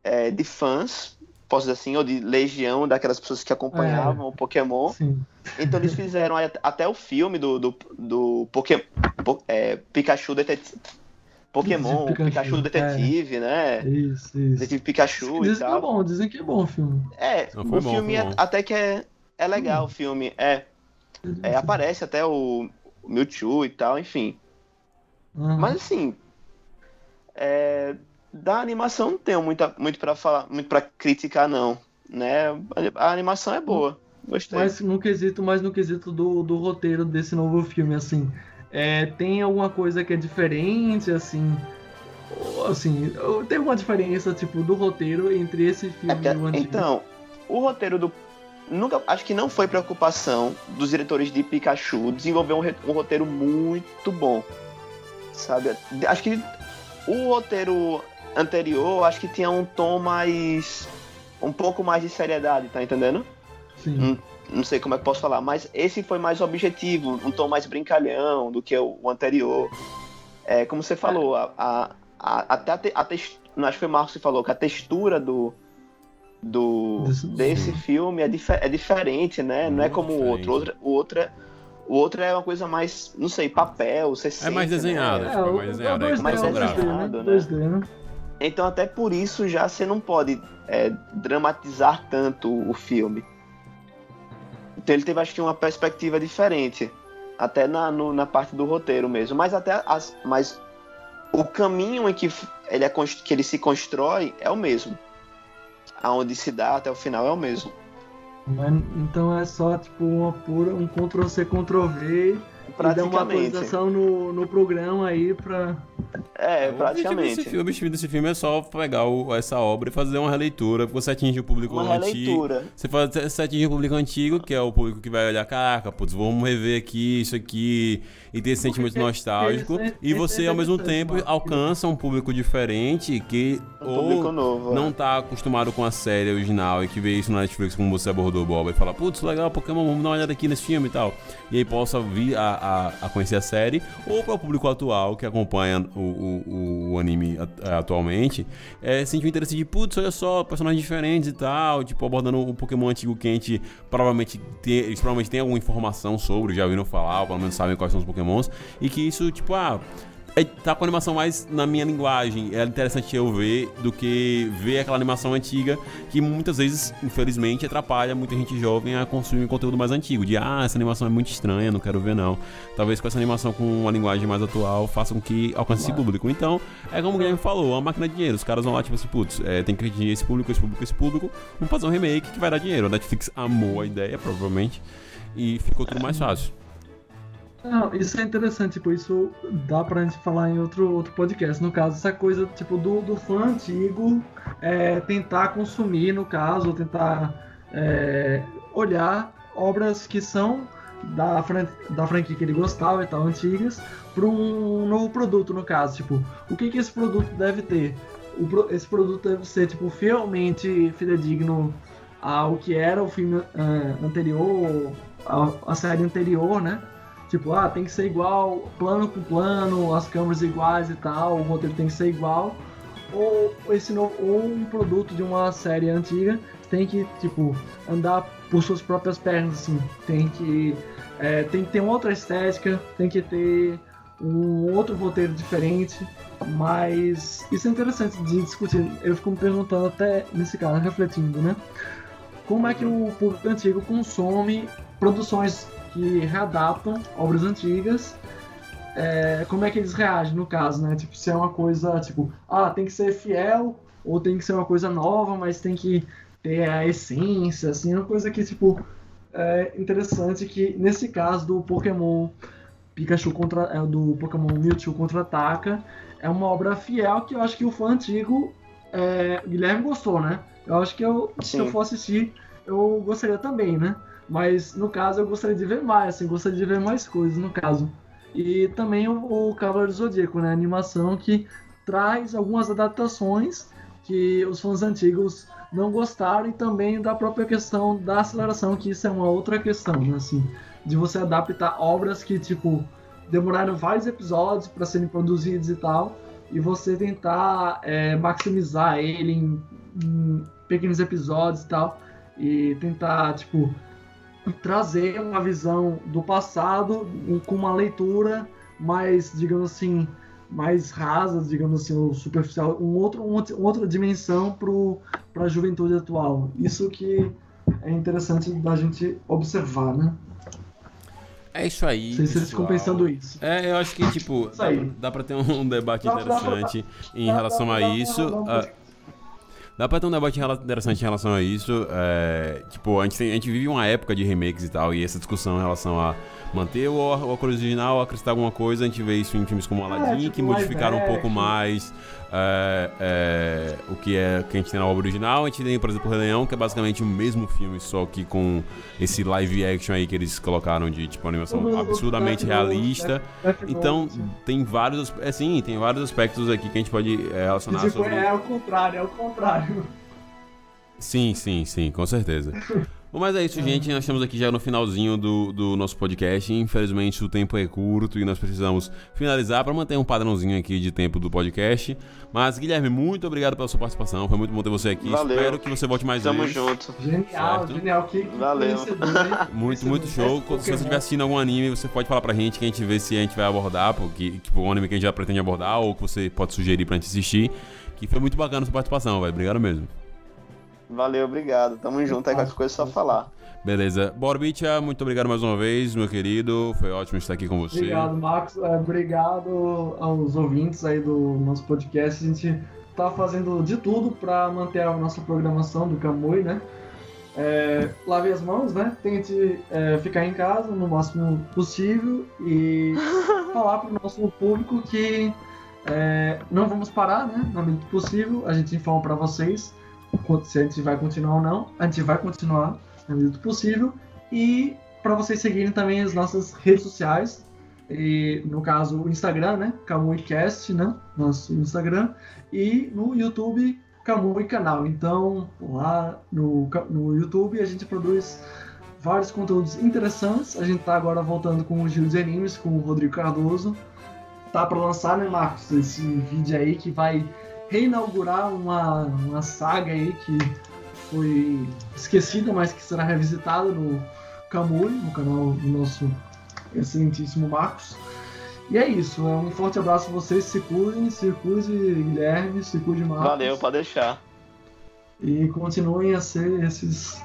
é, de fãs posso dizer assim, ou de legião daquelas pessoas que acompanhavam é. o Pokémon. Sim. Então eles fizeram até o filme do, do, do Pokémon, é, Pikachu Detetive. Pokémon, Pikachu, Pikachu é. Detetive, é. né? Isso, isso. Detetive Pikachu dizem e tal. que é bom, dizem que é bom o filme. É, o bom, filme é, até que é, é legal hum. o filme. É, é, aparece até o, o Mewtwo e tal, enfim. Uhum. Mas assim, é, da animação não tenho muita, muito para falar, muito para criticar não, né? A animação é boa. Gostei. Mas no quesito, mas no quesito do, do roteiro desse novo filme, assim, é, tem alguma coisa que é diferente, assim, assim, tem alguma diferença tipo do roteiro entre esse filme é e o antigo? Então, o roteiro do nunca acho que não foi preocupação dos diretores de Pikachu desenvolver um, um roteiro muito bom, sabe? Acho que o roteiro anterior, acho que tinha um tom mais. um pouco mais de seriedade, tá entendendo? Sim. Não, não sei como é que posso falar, mas esse foi mais objetivo, um tom mais brincalhão do que o, o anterior. É, como você falou, a, a, a, até a, te, a textura. Acho que foi o Marcos que falou que a textura do. Do, desse, desse filme é, dif é diferente, né? Não é como o outro. O outro, o outro, O outro é uma coisa mais, não sei, papel, você É mais desenhado, né? tipo, é mais desenhado, é mais computação gráfica. desenhado, né? 2D, né? Então até por isso já você não pode é, dramatizar tanto o filme. Então ele teve acho que uma perspectiva diferente. Até na, no- na parte do roteiro mesmo. Mas até as, mas o caminho em que ele, é, que ele se constrói é o mesmo. Aonde se dá até o final é o mesmo. Mas, então é só tipo uma pura, um Ctrl-C, Ctrl-V e dar uma atualização no, no programa aí pra. É, O objetivo, praticamente. desse filme, o objetivo desse filme é só pegar o- essa obra e fazer uma releitura, porque você atinge o público Uma antigo. releitura. Você, faz, você atinge o público antigo, que é o público que vai olhar, caraca, putz, vamos rever aqui, isso aqui, e ter esse sentimento nostálgico. esse- E você, é ao mesmo tempo, alcança um público diferente que Um público ou novo. não é. tá acostumado com a série original e que vê isso na Netflix, como você abordou, Bob, e fala, putz, legal, Pokémon, vamos dar uma olhada aqui nesse filme e tal. E aí possa vir a, a, a conhecer a série, ou para o público atual que acompanha o, o, o anime at- atualmente, é, sentir o interesse de, putz, olha só, personagens diferentes e tal, tipo, abordando o Pokémon antigo que a gente provavelmente tem, eles provavelmente têm alguma informação sobre, já ouviram falar, ou pelo menos sabem quais são os Pokémons, e que isso, tipo, ah, é, tá com a animação mais na minha linguagem. É interessante eu ver do que ver aquela animação antiga que muitas vezes, infelizmente, atrapalha muita gente jovem a consumir conteúdo mais antigo. De ah, essa animação é muito estranha, não quero ver não. Talvez com essa animação com uma linguagem mais atual faça com que alcance esse público. Então, é como o Guilherme falou, é uma máquina de dinheiro. Os caras vão lá, tipo assim, putz, é, tem que atingir esse público, esse público, esse público. Vamos fazer um remake que vai dar dinheiro. A Netflix amou a ideia, provavelmente, e ficou tudo mais fácil. Não, isso é interessante, tipo, isso dá pra gente falar em outro, outro podcast. No caso, essa coisa, tipo, do, do fã antigo é, tentar consumir, no caso, tentar é, olhar obras que são da, fran da franquia que ele gostava e tal, antigas, para um novo produto, no caso. Tipo, o que, que esse produto deve ter? Pro- esse produto deve ser, tipo, fielmente fidedigno ao que era o filme ah, anterior, a, a série anterior, né? Tipo, ah, tem que ser igual, plano com plano, as câmeras iguais e tal, o roteiro tem que ser igual. Ou esse novo, ou um produto de uma série antiga tem que, tipo, andar por suas próprias pernas, assim. Tem que, é, tem que ter uma outra estética, tem que ter um outro roteiro diferente. Mas isso é interessante de discutir. Eu fico me perguntando até nesse caso, refletindo, né? Como é que o público antigo consome produções que readaptam obras antigas, é, como é que eles reagem no caso, né? Tipo, se é uma coisa, tipo, ah, tem que ser fiel, ou tem que ser uma coisa nova, mas tem que ter a essência, assim, uma coisa que, tipo, é interessante que, nesse caso do Pokémon Pikachu contra, é, do Pokémon Mewtwo contra-ataca, é uma obra fiel que eu acho que o fã antigo, é, Guilherme gostou, né? Eu acho que eu, se eu for assistir, eu gostaria também, né? Mas no caso eu gostaria de ver mais, assim, gostaria de ver mais coisas no caso. E também o, o Cavaleiro do Zodíaco, né? A animação que traz algumas adaptações que os fãs antigos não gostaram e também da própria questão da aceleração, que isso é uma outra questão, né? Assim, de você adaptar obras que, tipo, demoraram vários episódios para serem produzidos e tal, e você tentar é, maximizar ele em, em pequenos episódios e tal, e tentar, tipo, trazer uma visão do passado com uma leitura mais, digamos assim, mais rasa, digamos assim, ou superficial, um outro, um outro- uma outra dimensão para a juventude atual. Isso que é interessante da gente observar, né? É isso aí. Não sei se eles ficam pessoal. pensando isso. É, eu acho que, tipo, dá, dá pra ter um debate interessante em relação a isso. Dá- pra ter um debate interessante em relação a isso. é, tipo, a gente, tem- a gente vive uma época de remakes e tal, e essa discussão em relação a manter o, o cor original, acrescentar alguma coisa, a gente vê isso em filmes como Aladdin, tipo, que modificaram um pouco mais é, é, o que é que a gente tem na obra original. A gente tem, por exemplo, o Rei Leão, que é basicamente o mesmo filme, só que com esse live action aí que eles colocaram de tipo animação absurdamente realista. Então, tem vários, é sim, tem vários aspectos aqui que a gente pode é, relacionar sobre. é o contrário, é o contrário. Sim, sim, sim, com certeza. Bom, mas é isso, gente. Nós estamos aqui já no finalzinho do, do nosso podcast. Infelizmente, o tempo é curto e nós precisamos finalizar para manter um padrãozinho aqui de tempo do podcast. Mas, Guilherme, muito obrigado pela sua participação. Foi muito bom ter você aqui. Valeu. Espero que você volte mais Tamo vezes. junto. Genial, Certo. genial. Que, que Valeu. Muito, muito show. Se você estiver assistindo algum anime, você pode falar pra gente que a gente vê se a gente vai abordar, porque, tipo, um anime que a gente já pretende abordar, ou que você pode sugerir pra gente assistir. Que foi muito bacana a sua participação, velho. Obrigado mesmo. Valeu, obrigado. Tamo junto aí, qualquer coisa é só falar. Beleza. Borbicha, muito obrigado mais uma vez, meu querido. Foi ótimo estar aqui com você. Obrigado, Marcos. É, Obrigado aos ouvintes aí do nosso podcast. A gente tá fazendo de tudo para manter a nossa programação do Camui, né? É, lave as mãos, né? Tente é, ficar em casa no máximo possível e falar para o nosso público que é, não vamos parar, né? Na medida do possível, a gente informa para vocês se a gente vai continuar ou não. A gente vai continuar na medida do possível e para vocês seguirem também as nossas redes sociais. E, no caso, o Instagram, né? CamuiCast, né? Nosso Instagram. E no YouTube, Camui Canal. Então, lá no, no YouTube a gente produz vários conteúdos interessantes. A gente tá agora voltando com o Giro de Animes, com o Rodrigo Cardoso. Tá para lançar, né, Marcos? Esse vídeo aí que vai reinaugurar uma, uma saga aí que foi esquecida, mas que será revisitada no Camui, no canal do nosso excelentíssimo Marcos. E é isso, é um forte abraço a vocês, se cuidem, se cuide Guilherme, se cuide Marcos. Valeu, pode deixar. E continuem a ser esses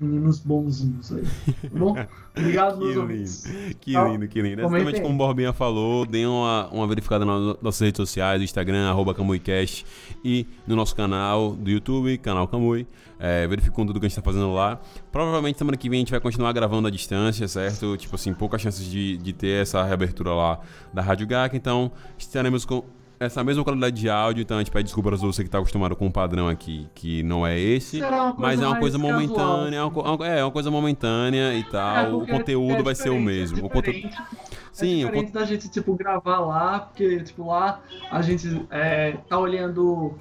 meninos bonzinhos aí. Tá bom? Obrigado, meus Que ouvintes. Que Tchau. lindo, que lindo. Exatamente como o Borbinha falou, deem uma, uma verificada nas nossas redes sociais, Instagram, arroba CamuiCast e no nosso canal do YouTube, canal Camui. É, verificam tudo que a gente tá fazendo lá. Provavelmente semana que vem a gente vai continuar gravando à distância, certo? Tipo assim, poucas chances de, de ter essa reabertura lá da Rádio GAC, então estaremos com essa mesma qualidade de áudio, então a gente pede desculpas a você que tá acostumado com um padrão aqui que não é esse. Uma Mas é uma coisa momentânea, é uma, co- é uma coisa momentânea e tal. É, o conteúdo é vai ser o mesmo. É O conteúdo... Sim, é o diferente da gente, tipo, gravar lá, porque, tipo, lá a gente é, tá olhando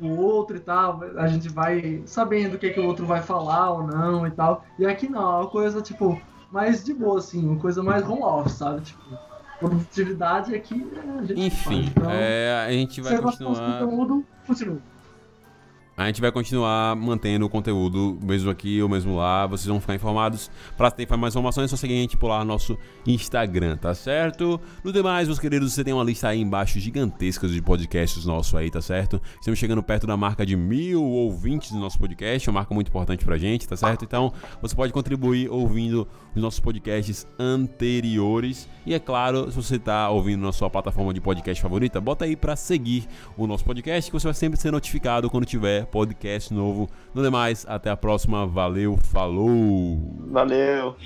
o outro e tal, a gente vai sabendo o que, que o outro vai falar ou não e tal. E aqui não, é uma coisa, tipo, mais de boa, assim, uma coisa mais home office, sabe? Tipo, produtividade aqui a gente Enfim, faz. Então, é, a gente vai continuar. conteúdo, continua. A gente vai continuar mantendo o conteúdo, mesmo aqui ou mesmo lá. Vocês vão ficar informados. Pra ter mais informações, é só seguir a gente por lá no nosso Instagram, tá certo? No demais, meus queridos, você tem uma lista aí embaixo gigantesca de podcasts nossos aí, tá certo? Estamos chegando perto da marca de mil ouvintes do nosso podcast, uma marca muito importante pra gente, tá certo? Então, você pode contribuir ouvindo os nossos podcasts anteriores. E é claro, se você tá ouvindo na sua plataforma de podcast favorita, bota aí pra seguir o nosso podcast, que você vai sempre ser notificado quando tiver podcast novo. No demais, até a próxima. Valeu, falou! Valeu.